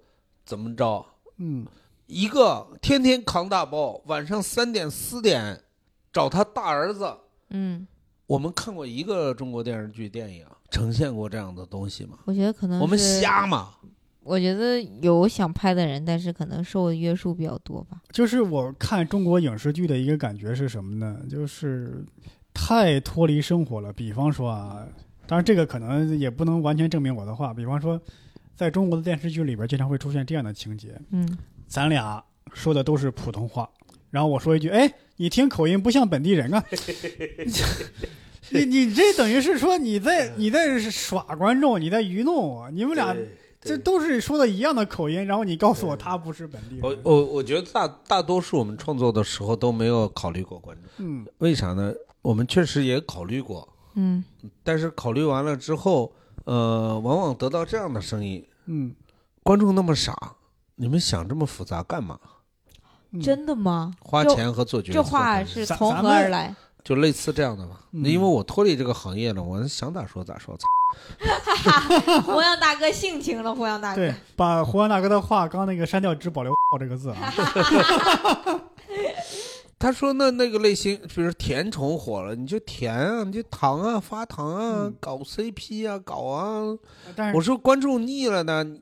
怎么着？嗯一个天天扛大包，晚上三点四点找他大儿子。嗯，我们看过一个中国电视剧、电影呈现过这样的东西吗？我觉得可能我们瞎吗？我觉得有想拍的人，但是可能受的约束比较多吧。就是我看中国影视剧的一个感觉是什么呢？就是太脱离生活了。比方说啊，当然这个可能也不能完全证明我的话。比方说，在中国的电视剧里边，经常会出现这样的情节：嗯咱俩说的都是普通话，然后我说一句：“哎，你听口音不像本地人啊。”你你这等于是说你在你在耍观众，你在愚弄我。你们俩这都是说的一样的口音，然后你告诉我他不是本地人。我我我觉得大大多数我们创作的时候都没有考虑过观众，嗯为啥呢？我们确实也考虑过，嗯但是考虑完了之后，呃，往往得到这样的声音：嗯，观众那么傻，你们想这么复杂干嘛？嗯真的吗？花钱和做决策，这话是从何而来？就类似这样的吧。嗯因为我脱离这个行业了，我想咋说咋说。操 胡杨大哥性情了，胡杨大哥对。，把胡杨大哥的话刚那个删掉，只保留“这个字啊。他说那那个类型，比如甜宠火了，你就甜啊，你就糖啊，发糖啊，嗯搞 CP 啊，搞啊。但是我说观众腻了呢，你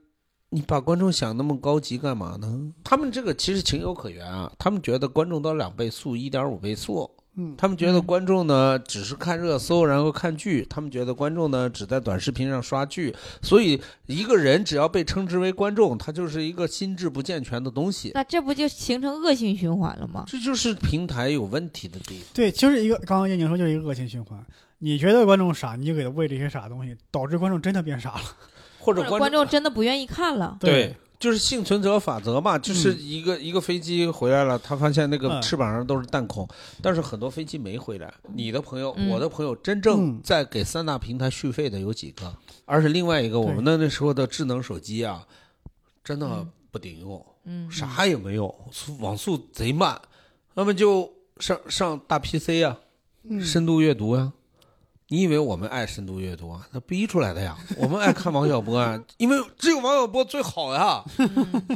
你把观众想那么高级干嘛呢？他们这个其实情有可原啊，他们觉得观众都两倍速、一点五倍速，嗯他们觉得观众呢只是看热搜，然后看剧，他们觉得观众呢只在短视频上刷剧，所以一个人只要被称之为观众，他就是一个心智不健全的东西，那这不就形成恶性循环了吗？这就是平台有问题的地方。对，就是一个刚刚叶宁说就是一个恶性循环。你觉得观众傻，你就给他喂这些傻东西，导致观众真的变傻了。或者观或者观众真的不愿意看了。对，就是幸存者法则嘛，就是一个、一个飞机回来了，他发现那个嗯。翅膀上都是弹孔，但是很多飞机没回来。你的朋友，嗯。我的朋友，真正嗯。在给三大平台续费的有几个？而且另外一个，我们的那时候的智能手机啊，真的嗯。不顶用，嗯，啥也没有，网速贼慢，那么就上上大 PC 啊，嗯。深度阅读呀、你以为我们爱深度阅读啊？那逼出来的呀！我们爱看王小波啊，因为只有王小波最好呀，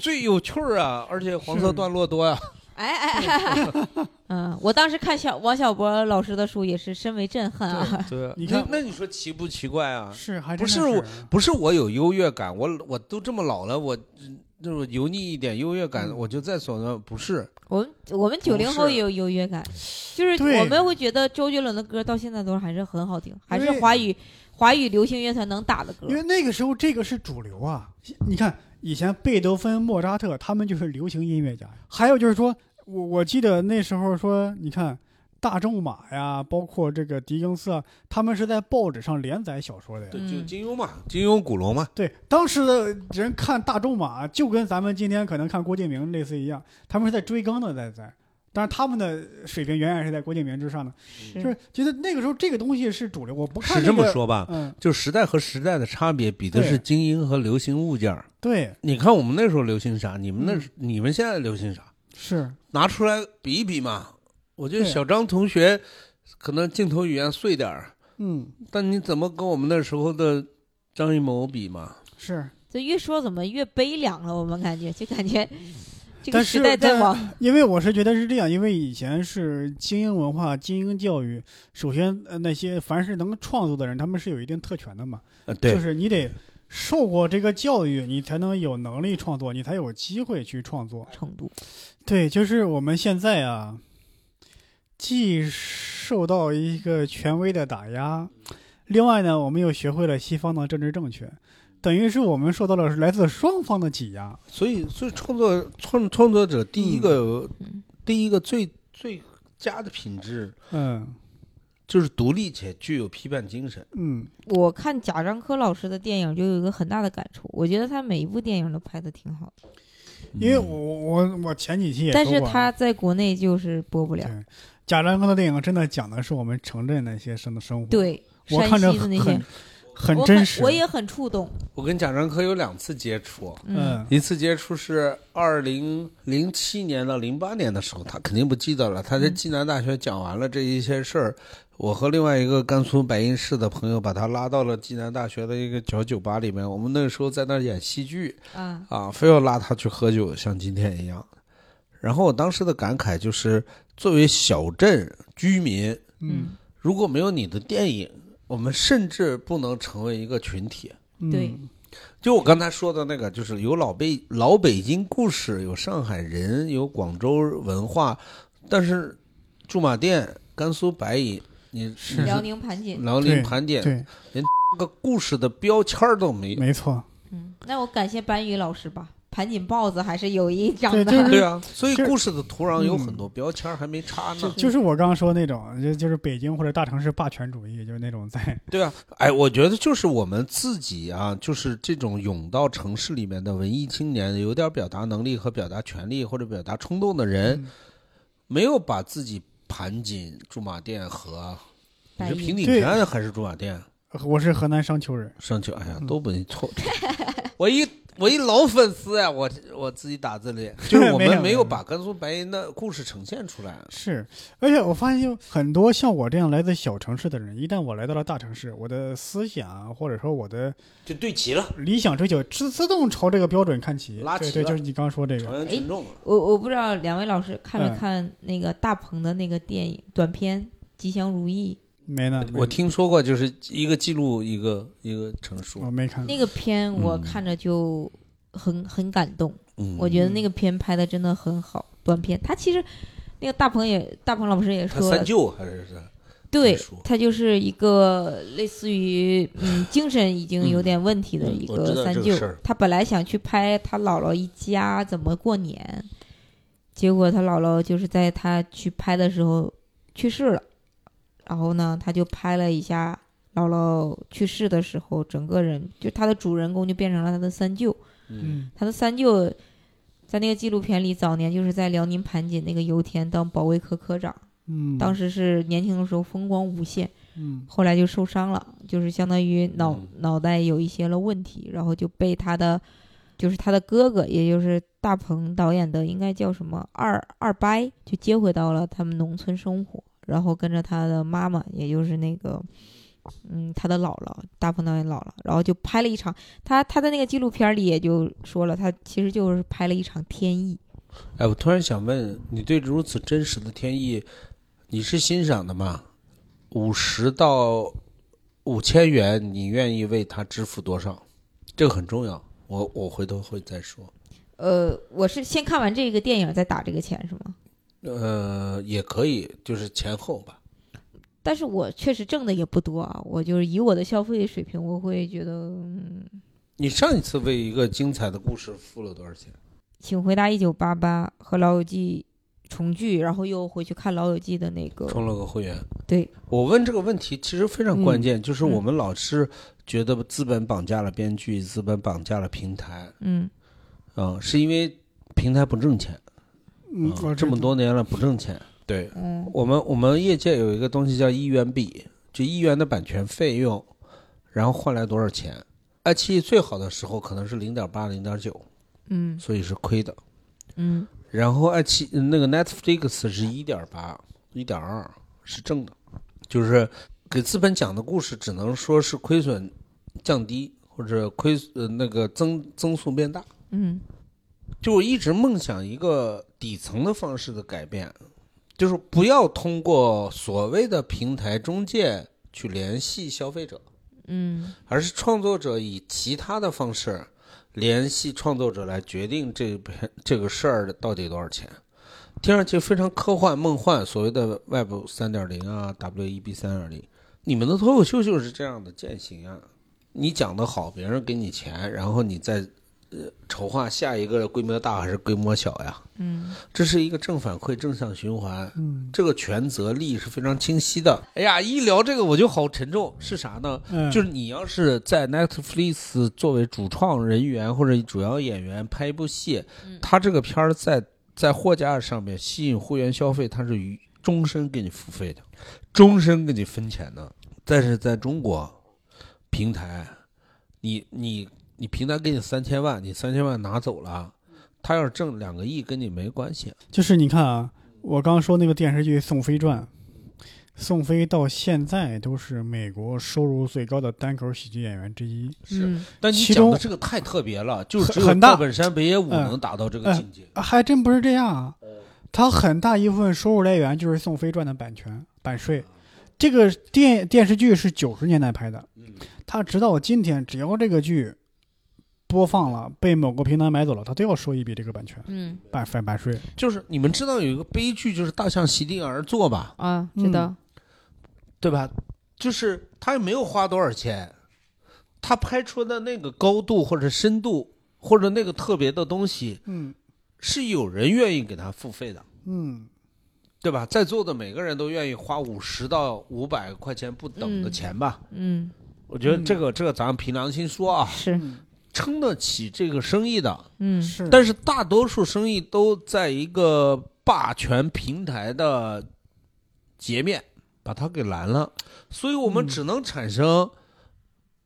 最有趣儿啊，而且黄色段落多呀。哎哎哎哎，嗯，我当时看小王小波老师的书也是深为震撼啊。对，你看那那你说奇不奇怪啊？是还真的不是我，不是我有优越感，我我都这么老了，我就是油腻一点优越感，嗯我就在所呢。不是，我们我们九零后也有优越感，就是我们会觉得周杰伦的歌到现在都还是很好听，还是华语华语流行乐团能打的歌因。为那个时候这个是主流啊。你看以前贝多芬、莫扎特他们就是流行音乐家，还有就是说我我记得那时候说，你看大仲马呀，包括这个狄更斯啊，他们是在报纸上连载小说的呀。对，嗯就金庸嘛，金庸、古龙嘛，对，当时的人看大仲马，就跟咱们今天可能看郭敬明类似一样，他们是在追更的，在在。但是他们的水平远远是在郭敬明之上的，是就是觉得那个时候这个东西是主流，我不看、是这么，说吧？嗯，就时代和时代的差别，比的是精英和流行物件。对，你看我们那时候流行啥，你们那、嗯你们现在流行啥？是，拿出来比一比嘛。我觉得小张同学可能镜头语言碎点儿，嗯，但你怎么跟我们那时候的张艺谋比嘛？是，这越说怎么越悲凉了？我们感觉就感觉 这个但是时代在但往因为我是觉得是这样，因为以前是精英文化、精英教育，首先呃那些凡是能创作的人，他们是有一定特权的嘛，呃，对，就是你得受过这个教育，你才能有能力创作，你才有机会去创作。程度。对，就是我们现在啊，既受到一个权威的打压，另外呢，我们又学会了西方的政治正确，等于是我们受到了来自双方的挤压。所以所以创作创创作者第一个、嗯第一个最最佳的品质嗯就是独立且具有批判精神。嗯，我看贾樟柯老师的电影就有一个很大的感触，我觉得他每一部电影都拍的挺好的，因为我我我前几期也但是说过啊他在国内就是播不了。对贾樟柯的电影真的讲的是我们城镇那些生的生活，，对，山我看着西的那些很，很真实。我也很触动。我跟贾樟柯有两次接触，嗯，嗯一次接触是二零零七年到零八年的时候，他肯定不记得了。他在暨南大学讲完了这一些事儿，我和另外一个甘肃白银市的朋友把他拉到了暨南大学的一个小酒吧里面。我们那个时候在那儿演戏剧啊，啊，非要拉他去喝酒，像今天一样。然后我当时的感慨就是，作为小镇居民，嗯如果没有你的电影，我们甚至不能成为一个群体。嗯对就我刚才说的那个，就是有老北老北京故事，有上海人，有广州文化，但是驻马店、甘肃白银，你是辽宁盘锦。辽宁盘点对，这个故事的标签都没有。没错，嗯，那我感谢班宇老师吧，盘锦豹子还是有一张的。对就是对啊，所以故事的土壤有嗯很多标签还没插呢。就是我刚刚说那种，就就是北京或者大城市霸权主义，就是那种在 对啊，哎，我觉得就是我们自己啊，就是这种涌到城市里面的文艺青年，有点表达能力和表达权利或者表达冲动的人，嗯没有把自己盘锦、驻马店和你是平顶山还是驻马店？我是河南商丘人，商丘，哎呀，嗯都不错。我一我一老粉丝呀，我我自己打字里，就是我们没有把甘肃白银的故事呈现出来。是，而且我发现有很多像我这样来自小城市的人，一旦我来到了大城市，我的思想或者说我的就对齐了，理想追求自自动朝这个标准看齐。对对，拉齐了就是你刚刚说这个，阳群众了。我我不知道两位老师看没嗯看那个大鹏的那个电影短片《吉祥如意没呢，我听说过，就是一个记录一个一个陈述我。没看》那个片，我嗯看着就很很感动。嗯，我觉得那个片拍的真的很好，短片。他其实那个大鹏也大鹏老师也说了三，舅还是是对他就是一个类似于嗯精神已经有点问题的一个三舅。他本来想去拍他姥姥一家怎么过年，结果他姥姥就是在他去拍的时候去世了，然后呢他就拍了一下姥姥去世的时候，整个人就他的主人公就变成了他的三舅。嗯嗯他的三舅在那个纪录片里，早年就是在辽宁盘锦那个油田当保卫科科长，嗯，当时是年轻的时候风光无限，嗯后来就受伤了，就是相当于脑、嗯脑袋有一些了问题，然后就被他的就是他的哥哥，也就是大鹏导演的，应该叫什么二二伯，就接回到了他们农村生活，然后跟着他的妈妈，也就是那个。嗯，他的姥姥，大鹏导演姥姥，然后就拍了一场，他他的那个纪录片里也就说了，他其实就是拍了一场天意，哎，我突然想问，你对如此真实的天意，你是欣赏的吗？五十到五千元，你愿意为他支付多少？这个很重要。我我回头会再说。呃，我是先看完这个电影再打这个钱是吗？呃，也可以，就是前后吧。但是我确实挣的也不多啊，我就是以我的消费水平，我会觉得，嗯，你上一次为一个精彩的故事付了多少钱？请回答一九八八和《老友记》重聚，然后又回去看《老友记》的那个，充了个会员。对，我问这个问题其实非常关键，就是嗯我们老是觉得资本绑架了编剧，资本绑架了平台，嗯，啊、是因为平台不挣钱。嗯，我这么多年了不挣钱。对嗯我们，我们业界有一个东西叫一元币，就一元的版权费用，然后换来多少钱。爱奇艺最好的时候可能是零点八、零点九，嗯所以是亏的。嗯然后爱奇那个 Netflix 是一点八、一点二是正的，就是给资本讲的故事，只能说是亏损降低或者亏呃那个增增速变大。嗯就我一直梦想一个底层的方式的改变，就是不要通过所谓的平台中介去联系消费者，嗯而是创作者以其他的方式联系创作者来决定这篇这个事儿到底多少钱。听上去非常科幻梦幻，所谓的 Web 三点零啊，WEB 三点零，你们的脱口秀就是这样的践行啊。你讲得好，别人给你钱，然后你再筹划下一个规模大还是规模小呀？嗯这是一个正反馈、正向循环。嗯这个权责利益是非常清晰的。哎呀，一聊这个我就好沉重，是啥呢？嗯，就是你要是在 Netflix 作为主创人员或者主要演员拍一部戏，嗯他这个片儿在在货架上面吸引会员消费，他是于终身给你付费的，终身给你分钱的。但是在中国平台，你你你平台给你三千万，你三千万拿走了，他要是挣两个亿，跟你没关系。就是你看啊，我刚说那个电视剧《宋飞传》，宋飞到现在都是美国收入最高的单口喜剧演员之一。是但你其中讲的这个太特别了，就只有很大赵本山、北野武嗯能达到这个嗯境界。啊还真不是这样啊，他很大一部分收入来源就是《宋飞传》的版权版税。这个电电视剧是九十年代拍的，嗯他直到今天，只要这个剧播放了，被某个平台买走了，他都要收一笔这个版权嗯。版版版税。就是你们知道有一个悲剧，就是大象席地而坐吧，啊，知道。对吧？就是他也没有花多少钱，他拍出的那个高度或者深度或者那个特别的东西，嗯。是有人愿意给他付费的，嗯，对吧？在座的每个人都愿意花五十到五百块钱不等的嗯。钱吧？嗯，我觉得这个这个咱们凭良心说啊，是，撑得起这个生意的。嗯是，但是大多数生意都在一个霸权平台的截面把它给拦了，所以我们嗯只能产生。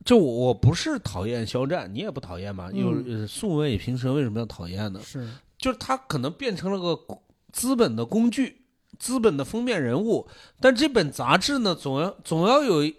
就我我不是讨厌肖战，你也不讨厌吧？有素未平生为什么要讨厌呢？是就是他可能变成了个资本的工具，资本的封面人物。但这本杂志呢，总要总要有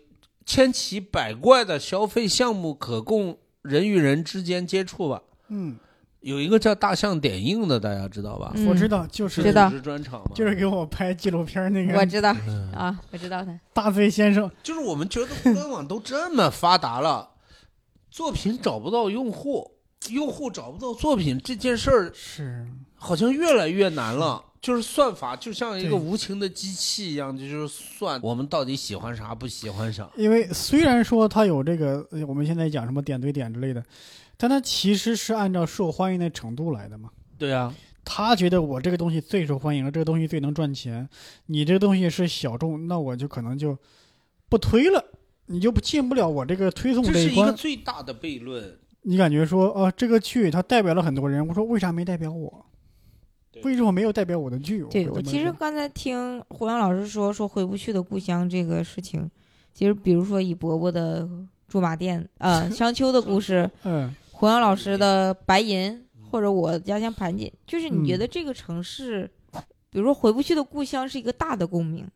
千奇百怪的消费项目可供人与人之间接触吧。嗯，有一个叫大象点映的，大家知道吧？嗯我知道，就是专场嘛，就是给我拍纪录片那个我知道嗯啊，我知道他。大醉先生，就是我们觉得互联网都这么发达了，作品找不到用户，用户找不到作品这件事儿，是好像越来越难了。就是算法就像一个无情的机器一样，就是算我们到底喜欢啥不喜欢啥。因为虽然说它有这个，呃我们现在讲什么点对点之类的，但它其实是按照受欢迎的程度来的嘛。对啊，他觉得我这个东西最受欢迎了，这个东西最能赚钱，你这个东西是小众，那我就可能就不推了，你就不进不了我这个推送这是一个。最大的悖论。你感觉说，啊，这个剧它代表了很多人，我说为啥没代表我？对。为什么没有代表我的具有？对我其实刚才听胡杨老师说说回不去的故乡这个事情，其实比如说以伯伯的驻马店，呃，商丘的故事，嗯胡杨老师的白银，或者我家乡盘锦，就是你觉嗯。得这个城市，比如说回不去的故乡是一个大的共鸣，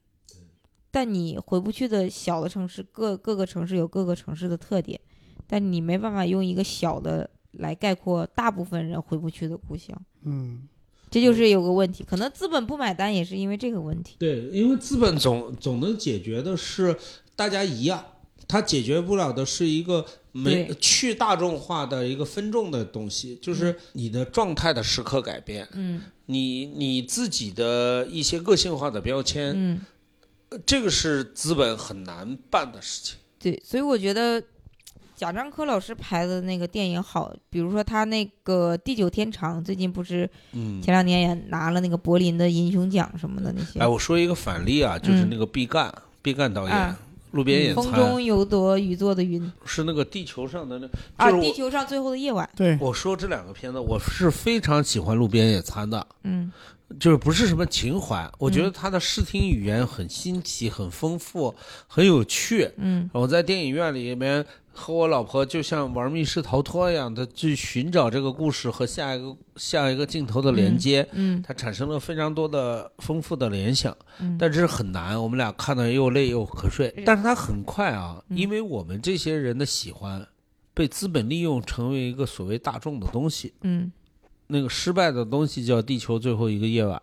但你回不去的小的城市，各各个城市有各个城市的特点，但你没办法用一个小的来概括大部分人回不去的故乡，嗯这就是有个问题，可能资本不买单也是因为这个问题。对，因为资本总总能解决的是大家一样，它解决不了的是一个没去大众化的一个分众的东西，就是你的状态的时刻改变，嗯你你自己的一些个性化的标签，嗯，这个是资本很难办的事情。对，所以我觉得贾樟柯老师拍的那个电影好，比如说他那个《地久天长》，最近不是嗯，前两年也拿了那个柏林的银熊奖什么的那些。哎，我说一个反例啊，就是嗯那个毕赣，毕赣导演啊《路边野餐风》中有朵雨做的云是那个地球上的那，啊，就是我地球上最后的夜晚。对，我说这两个片子，我是非常喜欢《路边野餐》的。嗯就是不是什么情怀，我觉得他的视听语言很新奇、很丰富、很有趣。嗯我在电影院里面和我老婆就像玩密室逃脱一样的去寻找这个故事和下一个下一个镜头的连接，嗯它产生了非常多的丰富的联想，嗯，但这是很难。我们俩看的又累又瞌睡，但是它很快啊，嗯因为我们这些人的喜欢被资本利用，成为一个所谓大众的东西。嗯那个失败的东西叫《地球最后一个夜晚》，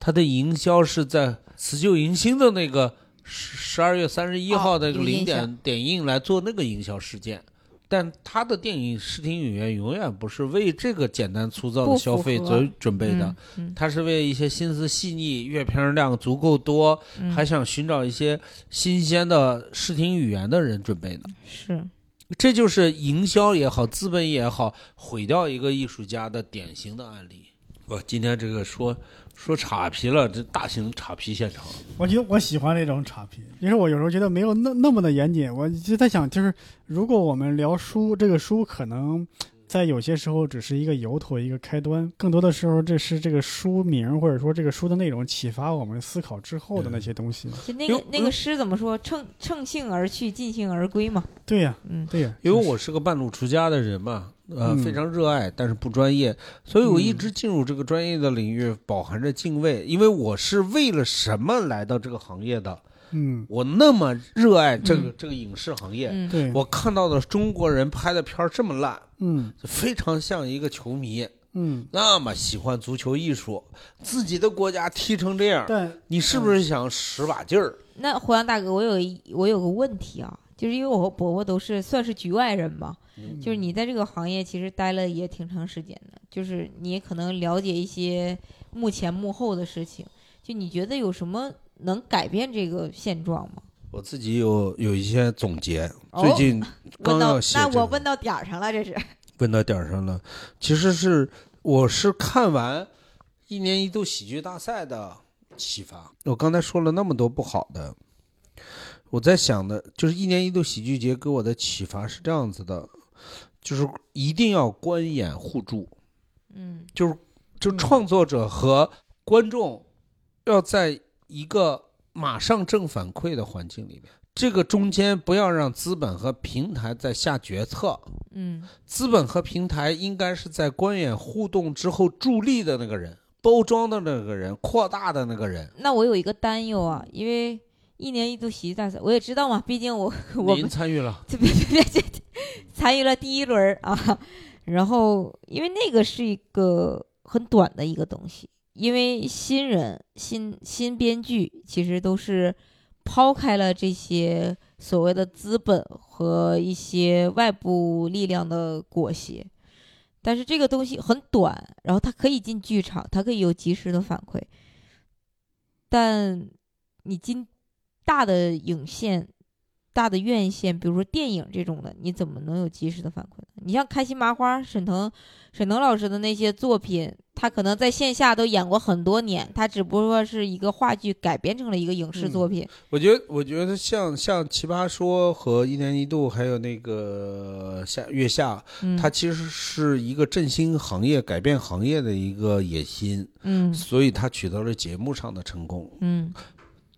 它的营销是在辞旧迎新的那个十十二月三十一号的零点、点映来做那个营销事件。但他的电影视听语言永远不是为这个简单粗糙的消费合准准备的，嗯嗯是为一些心思细腻、阅片量足够多，嗯还想寻找一些新鲜的视听语言的人准备的。是这就是营销也好，资本也好，毁掉一个艺术家的典型的案例。我今天这个说说岔皮了，这大型岔皮现场。我觉得我喜欢那种岔皮，因为我有时候觉得没有那那么的严谨。我就在想，就是如果我们聊书，这个书可能在有些时候只是一个由头、一个开端，更多的时候这是这个书名或者说这个书的内容启发我们思考之后的那些东西。就那个那个诗怎么说？乘乘兴而去，尽兴而归嘛。对呀、嗯对呀、因为我是个半路出家的人嘛，呃，嗯非常热爱，但是不专业，所以我一嗯直进入这个专业的领域，饱含着敬畏，因为我是为了什么来到这个行业的？嗯，我那么热爱这个、嗯。这个影视行业，嗯。对，我看到的中国人拍的片儿这么烂，嗯。非常像一个球迷。嗯，那么喜欢足球艺术，自己的国家踢成这样，对你是不是想使把劲儿？那胡杨大哥，我有一我有个问题啊，就是因为我和伯伯都是算是局外人嘛，嗯。就是你在这个行业其实待了也挺长时间的，就是你可能了解一些幕前幕后的事情，就你觉得有什么能改变这个现状吗？我自己有有一些总结，哦最近刚到要写、这个那我问到点儿上了，这是 问到点儿上了。其实是我是看完一年一度喜剧大赛的启发。我刚才说了那么多不好的，我在想的就是一年一度喜剧节给我的启发是这样子的，就是一定要观演互助。嗯就是就嗯创作者和观众要在一个马上正反馈的环境里面，这个中间不要让资本和平台在下决策，嗯。资本和平台应该是在官员互动之后助力的那个人，包装的那个人，扩大的那个人。那我有一个担忧啊，因为一年一度喜剧大赛，我也知道嘛，毕竟我我您们参与了，这别别别别参与了第一轮啊，然后因为那个是一个很短的一个东西，因为新人新新编剧其实都是抛开了这些所谓的资本和一些外部力量的裹挟。但是这个东西很短，然后它可以进剧场，它可以有及时的反馈。但你进大的影线、大的院线，比如说电影这种的，你怎么能有及时的反馈呢？你像开心麻花、沈腾、沈腾老师的那些作品，他可能在线下都演过很多年，他只不过是一个话剧改编成了一个影视作品。我觉得，我觉得像像奇葩说和一年一度，还有那个夏月下，嗯，它其实是一个振兴行业、改变行业的一个野心，嗯所以它取得了节目上的成功。嗯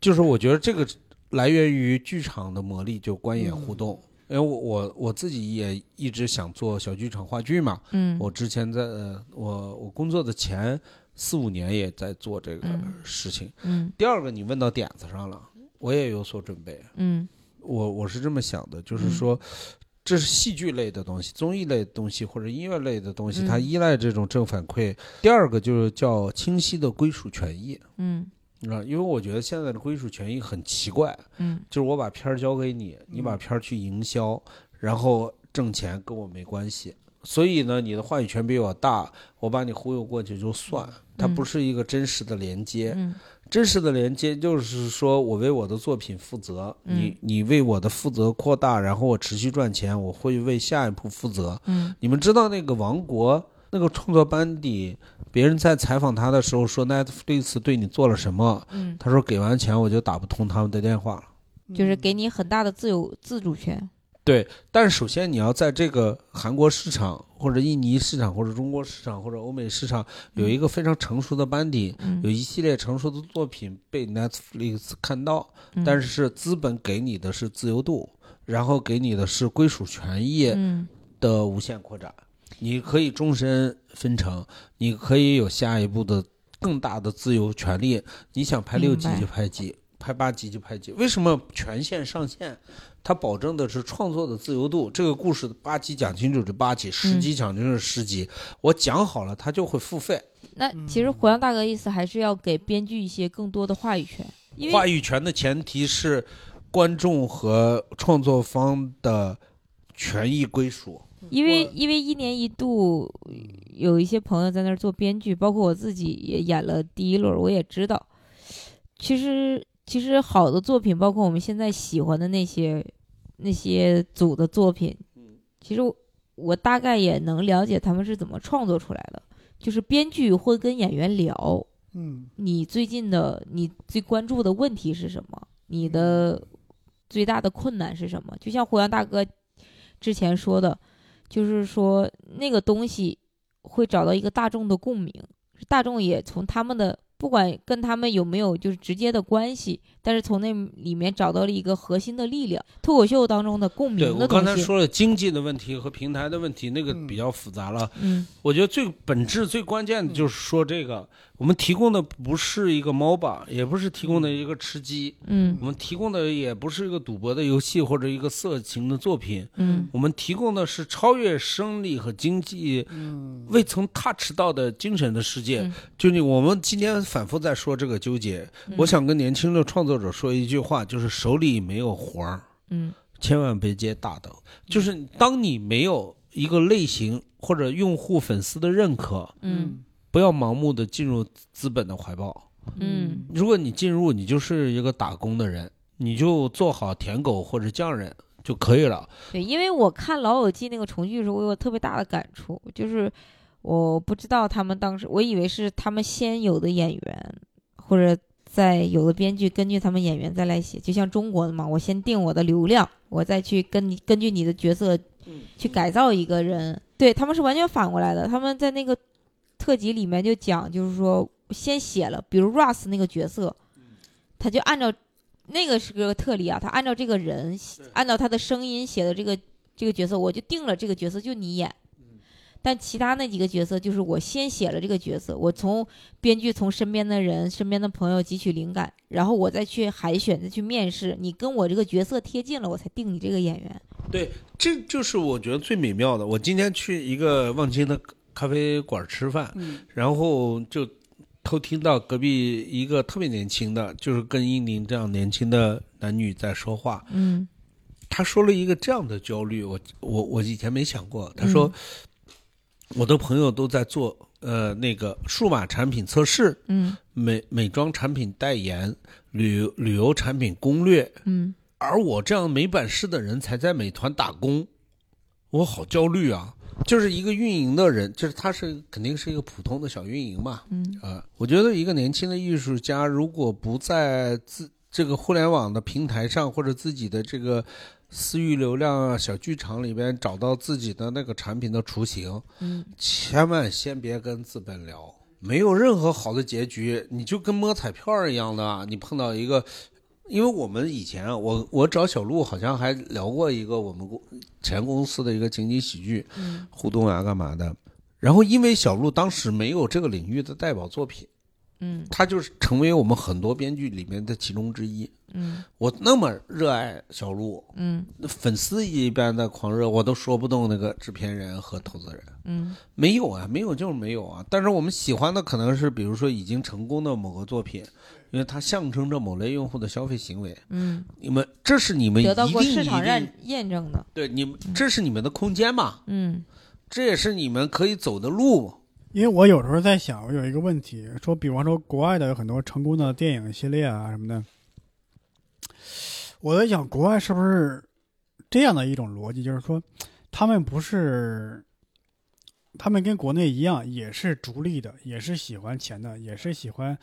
就是我觉得这个来源于剧场的魔力，就观演互动。因为我我我自己也一直想做小剧场话剧嘛，嗯，我之前在呃我我工作的前四五年也在做这个嗯事情。嗯第二个，你问到点子上了，我也有所准备。嗯我我是这么想的，就是嗯说，这是戏剧类的东西、综艺类的东西或者音乐类的东西，嗯它依赖这种正反馈。第二个就是叫清晰的归属权益，嗯因为我觉得现在的归属权益很奇怪，嗯就是我把片儿交给你，你把片儿去营销，然后挣钱跟我没关系。所以呢，你的话语权比我大，我把你忽悠过去就算，它不是一个真实的连接。嗯真实的连接就是说我为我的作品负责，嗯你你为我的负责扩大，然后我持续赚钱，我会为下一步负责。嗯你们知道那个王国那个创作班底，别人在采访他的时候说 Netflix 对你做了什么？嗯，他说给完钱我就打不通他们的电话了。就是给你很大的自由自主权。对，但是首先你要在这个韩国市场或者印尼市场或者中国市场或者欧美市场有一个非常成熟的班底，嗯有一系列成熟的作品被 Netflix 看到，嗯但是资本给你的是自由度，然后给你的是归属权益嗯的无限扩展。你可以终身分成，你可以有下一步的更大的自由权利。你想拍六集就拍集，拍八集就拍集。为什么权限上限？它保证的是创作的自由度。这个故事八集讲清楚就八集，十集讲清楚是十集。我讲好了，它就会付费。那其实胡杨大哥意思还是要给编剧一些更多的话语权，因为话语权的前提是观众和创作方的权益归属。因为因为一年一度有一些朋友在那儿做编剧，包括我自己也演了第一轮，我也知道，其实其实好的作品，包括我们现在喜欢的那些那些组的作品，其实我我大概也能了解他们是怎么创作出来的，就是编剧会跟演员聊，嗯你最近的你最关注的问题是什么？你的最大的困难是什么？就像胡杨大哥之前说的，就是说那个东西会找到一个大众的共鸣，大众也从他们的不管跟他们有没有就是直接的关系，但是从那里面找到了一个核心的力量。脱口秀当中的共鸣的东西，我刚才说了经济的问题和平台的问题，那个嗯比较复杂了。嗯我觉得最本质、最关键的就是说，这个我们提供的不是一个 MOBA，也不是提供的一个吃鸡，嗯。我们提供的也不是一个赌博的游戏或者一个色情的作品，嗯。我们提供的是超越生理和经济嗯。未曾 touch 到的精神的世界。嗯。就你我们今天反复在说这个纠结，嗯。我想跟年轻的创作者说一句话，就是手里没有活儿，嗯。千万别接大的。就是当你没有一个类型或者用户粉丝的认可，嗯不要盲目的进入资本的怀抱。嗯如果你进入，你就是一个打工的人，你就做好舔狗或者匠人就可以了。对，因为我看《老友记》那个重聚的时候，我有特别大的感触，就是我不知道他们当时，我以为是他们先有的演员，或者在有的编剧根据他们演员再来写，就像中国的嘛，我先定我的流量，我再去跟你根据你的角色去改造一个人。对他们是完全反过来的，他们在那个特辑里面就讲，就是说先写了，比如 Russ 那个角色，他就按照那个是个特例啊，他按照这个人，按照他的声音写的这个这个角色，我就定了这个角色就你演。但其他那几个角色，就是我先写了这个角色，我从编剧从身边的人、身边的朋友汲取灵感，然后我再去海选、再去面试，你跟我这个角色贴近了，我才定你这个演员。对，这就是我觉得最美妙的。我今天去一个望京的咖啡馆吃饭，嗯然后就偷听到隔壁一个特别年轻的，就是跟印宁这样年轻的男女在说话。嗯他说了一个这样的焦虑，我我我以前没想过。他说，我的朋友都在做呃那个数码产品测试、嗯美美妆产品代言、旅游旅游产品攻略，嗯而我这样没本事的人才在美团打工，我好焦虑啊！就是一个运营的人，就是他是肯定是一个普通的小运营嘛，嗯啊、我觉得一个年轻的艺术家，如果不在自这个互联网的平台上，或者自己的这个私域流量啊、小剧场里边找到自己的那个产品的雏形，嗯千万先别跟资本聊，没有任何好的结局，你就跟摸彩票一样的啊，你碰到一个。因为我们以前啊，我我找小鹿好像还聊过一个我们公前公司的一个情景喜剧嗯互动啊干嘛的，然后因为小鹿当时没有这个领域的代表作品，嗯他就是成为我们很多编剧里面的其中之一。嗯我那么热爱小鹿，嗯粉丝一般的狂热，我都说不动那个制片人和投资人。嗯没有啊，没有就是没有啊。但是我们喜欢的可能是，比如说已经成功的某个作品，因为它象征着某类用户的消费行为。嗯，你们这是你们一得到过市场验验证的。对你们这是你们的空间嘛？嗯这也是你们可以走的路。因为我有时候在想，我有一个问题，说，比方说国外的有很多成功的电影系列啊什么的，我在想，国外是不是这样的一种逻辑，就是说，他们不是，他们跟国内一样，也是逐利的，也是喜欢钱的，也是喜欢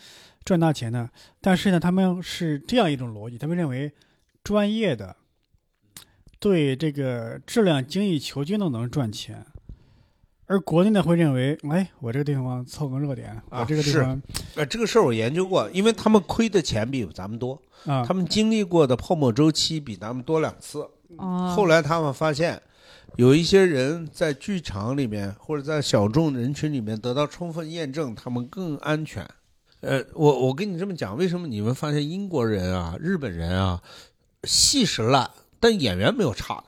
赚大钱的，但是呢，他们是这样一种逻辑，他们认为专业的、对这个质量精益求精的能赚钱，而国内呢会认为，哎，我这个地方凑个热点，啊我这个地方呃，这个事儿我研究过，因为他们亏的钱比咱们多，啊。他们经历过的泡沫周期比咱们多两次。哦，后来他们发现，有一些人在剧场里面或者在小众人群里面得到充分验证，他们更安全。呃，我我跟你这么讲，为什么你们发现英国人啊、日本人啊，戏是烂，但演员没有差。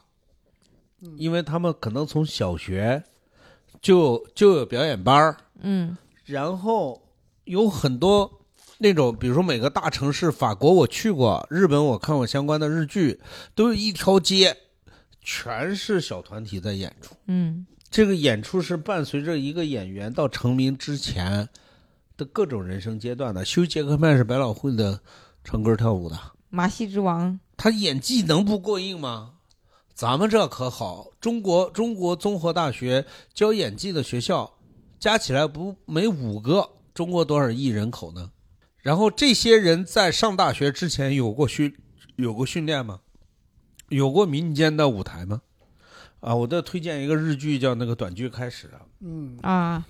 的，因为他们可能从小学就就有表演班儿，嗯。然后有很多那种，比如说每个大城市，法国我去过，日本我看过相关的日剧，都有一条街，全是小团体在演出。嗯这个演出是伴随着一个演员到成名之前的各种人生阶段的。休·杰克曼是百老汇的唱歌跳舞的，马戏之王，他演技能不过硬吗？咱们这可好，中国中国综合大学教演技的学校加起来不没五个，中国多少亿人口呢？然后这些人在上大学之前有过训有过训练吗？有过民间的舞台吗？啊，我再推荐一个日剧，叫那个短剧开始啊，嗯啊，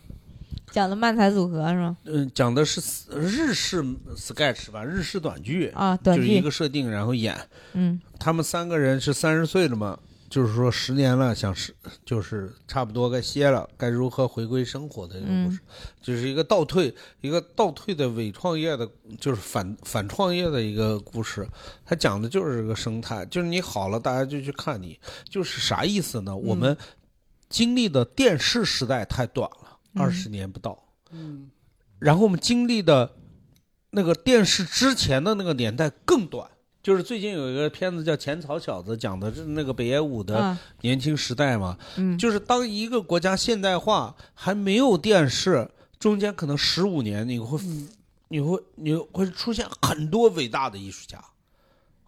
讲的漫才组合是吗？嗯、讲的是日式 sketch 吧，日式短剧，啊，短就是一，个设定，然后演。嗯他们三个人是三十岁了嘛，就是说十年了，想是就是差不多该歇了，该如何回归生活的一个故事，就是一个倒退，一个倒退的伪创业的，就是反反创业的一个故事。它讲的就是这个生态，就是你好了，大家就去看你，就是啥意思呢？我们经历的电视时代太短了，嗯二十年不到，嗯然后我们经历的那个电视之前的那个年代更短。就是最近有一个片子叫《浅草小子》，讲的是那个北野武的啊年轻时代嘛。嗯，就是当一个国家现代化还没有电视，中间可能十五年，你会嗯你会你会出现很多伟大的艺术家。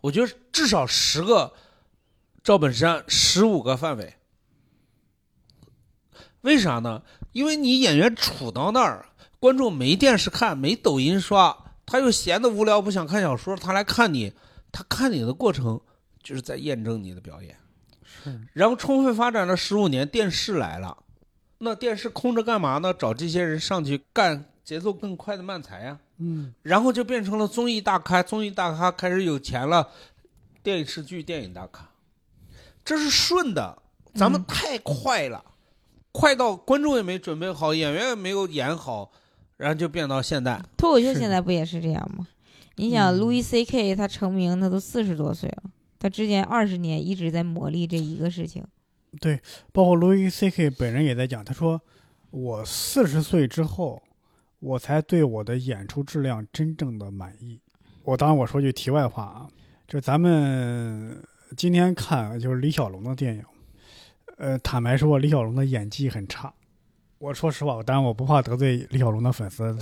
我觉得至少十个赵本山，十五个范伟。为啥呢？因为你演员杵到那儿，观众没电视看，没抖音刷，他又闲得无聊，不想看小说，他来看你，他看你的过程就是在验证你的表演。是然后充分发展了十五年，电视来了，那电视空着干嘛呢？找这些人上去干节奏更快的慢才呀、嗯然后就变成了综艺大咖，综艺大咖开始有钱了，电视剧、电影大咖，这是顺的。咱们嗯太快了，快到观众也没准备好，演员也没有演好，然后就变到现代。脱口秀现在不也是这样吗？你想，Louis C K 他成名，他都四十多岁了，他之前二十年一直在磨砺这一个事情。对包括 Louis C K 本人也在讲，他说我四十岁之后，我才对我的演出质量真正的满意。我当然我说句题外话啊，就咱们今天看就是李小龙的电影，呃，坦白说，李小龙的演技很差。我说实话，当然我不怕得罪李小龙的粉丝，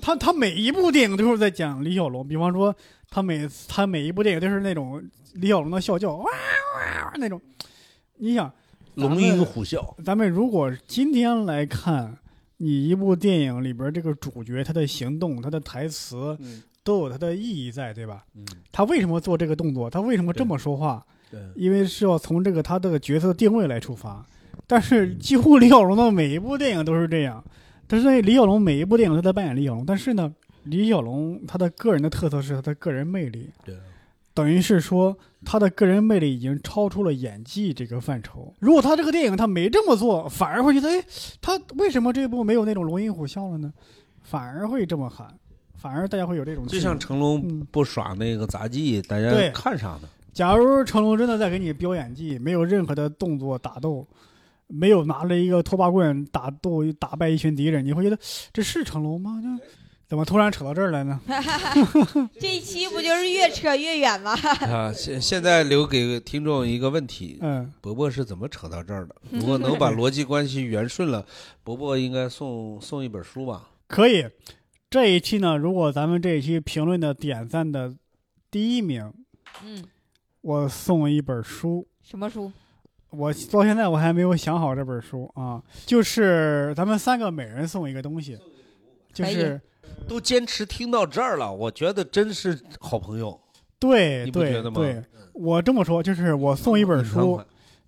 他他每一部电影都是在讲李小龙，比方说他每他每一部电影都是那种李小龙的笑叫哇哇那种，你想。龙吟虎啸，咱们如果今天来看你一部电影里边这个主角他的行动、他的台词嗯都有他的意义在，对吧？嗯，他为什么做这个动作？他为什么这么说话？对，因为是要从这个他这个角色定位来出发。但是几乎李小龙的每一部电影都是这样，但是李小龙每一部电影都在扮演李小龙，但是呢，李小龙他的个人的特色是他的个人魅力，对，等于是说他的个人魅力已经超出了演技这个范畴。如果他这个电影他没这么做，反而会觉得，哎，他为什么这部没有那种龙吟虎啸了呢？反而会这么喊，反而大家会有这种就像成龙嗯。不耍那个杂技，大家对。看上的？假如成龙真的在给你飙演技，没有任何的动作打斗，没有拿着一个拖把棍打斗打败一群敌人，你会觉得这是成龙吗？就怎么突然扯到这儿来呢？这一期不就是越扯越远吗？啊，现现在留给听众一个问题：嗯，伯伯是怎么扯到这儿的？如果能把逻辑关系圆顺了，伯伯应该送送一本书吧？可以。这一期呢，如果咱们这一期评论的点赞的第一名，嗯，我送一本书。什么书？我到现在我还没有想好这本书啊，就是咱们三个每人送一个东西，就是都坚持听到这儿了，我觉得真是好朋友。对对对，我这么说就是我送一本书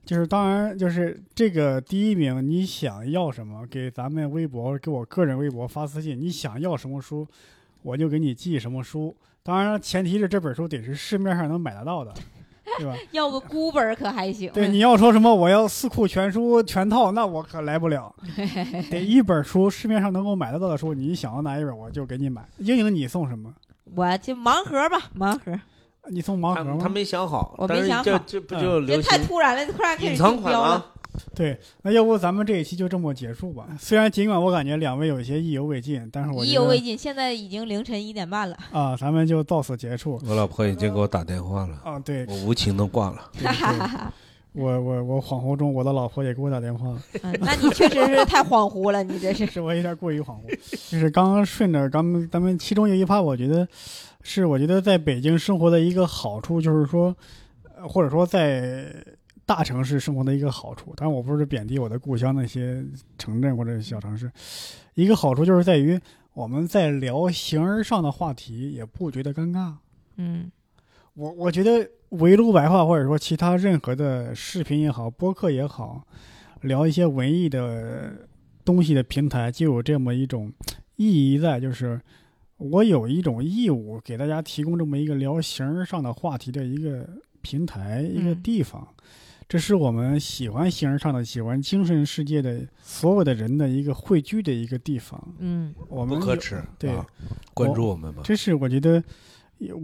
就是当然就是这个第一名，你想要什么，给咱们微博给我个人微博发私信，你想要什么书，我就给你寄什么书。当然，前提是这本书得是市面上能买得到的，对吧？要个孤本可还行。对，你要说什么我要四库全书全套，那我可来不了。得一本书，市面上能够买得到的书，你想要哪一本我就给你买。英英，你送什么？我就盲盒吧，盲盒。你送盲盒吗？他他没想好，我没想好这这不嗯就太突然了，突然开始隐藏款吗竞标了。？对，那要不咱们这一期就这么结束吧。虽然尽管我感觉两位有一些意犹未尽，但是我意犹未尽，现在已经凌晨一点半了。啊，咱们就到此结束。我老婆已经给我打电话了，啊，对，我无情的挂了。我我我恍惚中，我的老婆也给我打电话了，嗯，那你确实是太恍惚了，你这是。是我有点过于恍惚。就是刚刚顺着刚刚咱们其中有一趴，我觉得是我觉得在北京生活的一个好处，就是说，呃或者说在大城市生活的一个好处。当然，我不是贬低我的故乡那些城镇或者小城市，一个好处就是在于我们在聊形而上的话题，也不觉得尴尬。嗯我我觉得围炉白话或者说其他任何的视频也好，播客也好，聊一些文艺的东西的平台，就有这么一种意义在，就是我有一种义务给大家提供这么一个聊形而上的话题的一个平台、一个嗯地方。这是我们喜欢形而上的、喜欢精神世界的所有的人的一个汇聚的一个地方。嗯我们不可耻，对啊关注我们吧。这是我觉得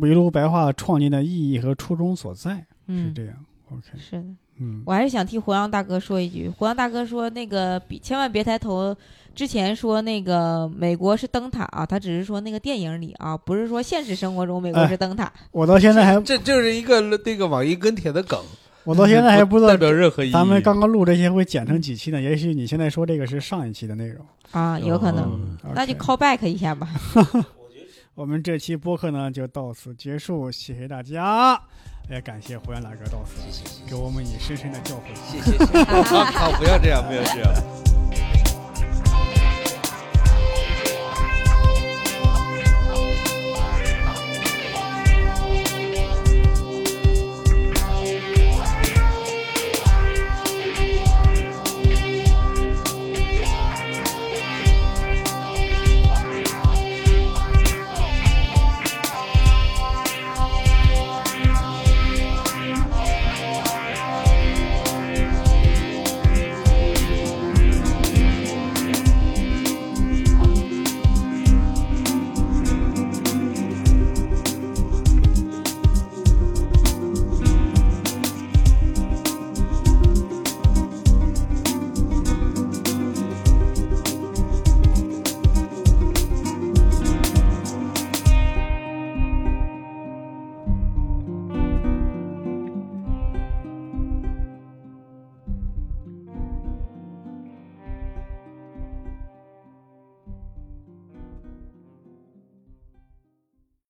围炉白话创建的意义和初衷所在，是嗯，这样。OK，是的。嗯，我还是想替胡杨大哥说一句，胡杨大哥说那个别千万别抬头。之前说那个美国是灯塔啊，他只是说那个电影里啊，不是说现实生活中美国哎是灯塔。我到现在还这就是一个那个网易跟帖的梗，我到现在还不知道代道表任何意义。咱们刚刚录这些会剪成几期呢？也许你现在说这个是上一期的内容，啊，有可能，嗯那就 call back 一下吧。我们这期播客呢就到此结束，谢谢大家，也感谢胡杨大哥到此给我们以深深的教诲。谢谢 谢谢，好，不要这样，不要这样。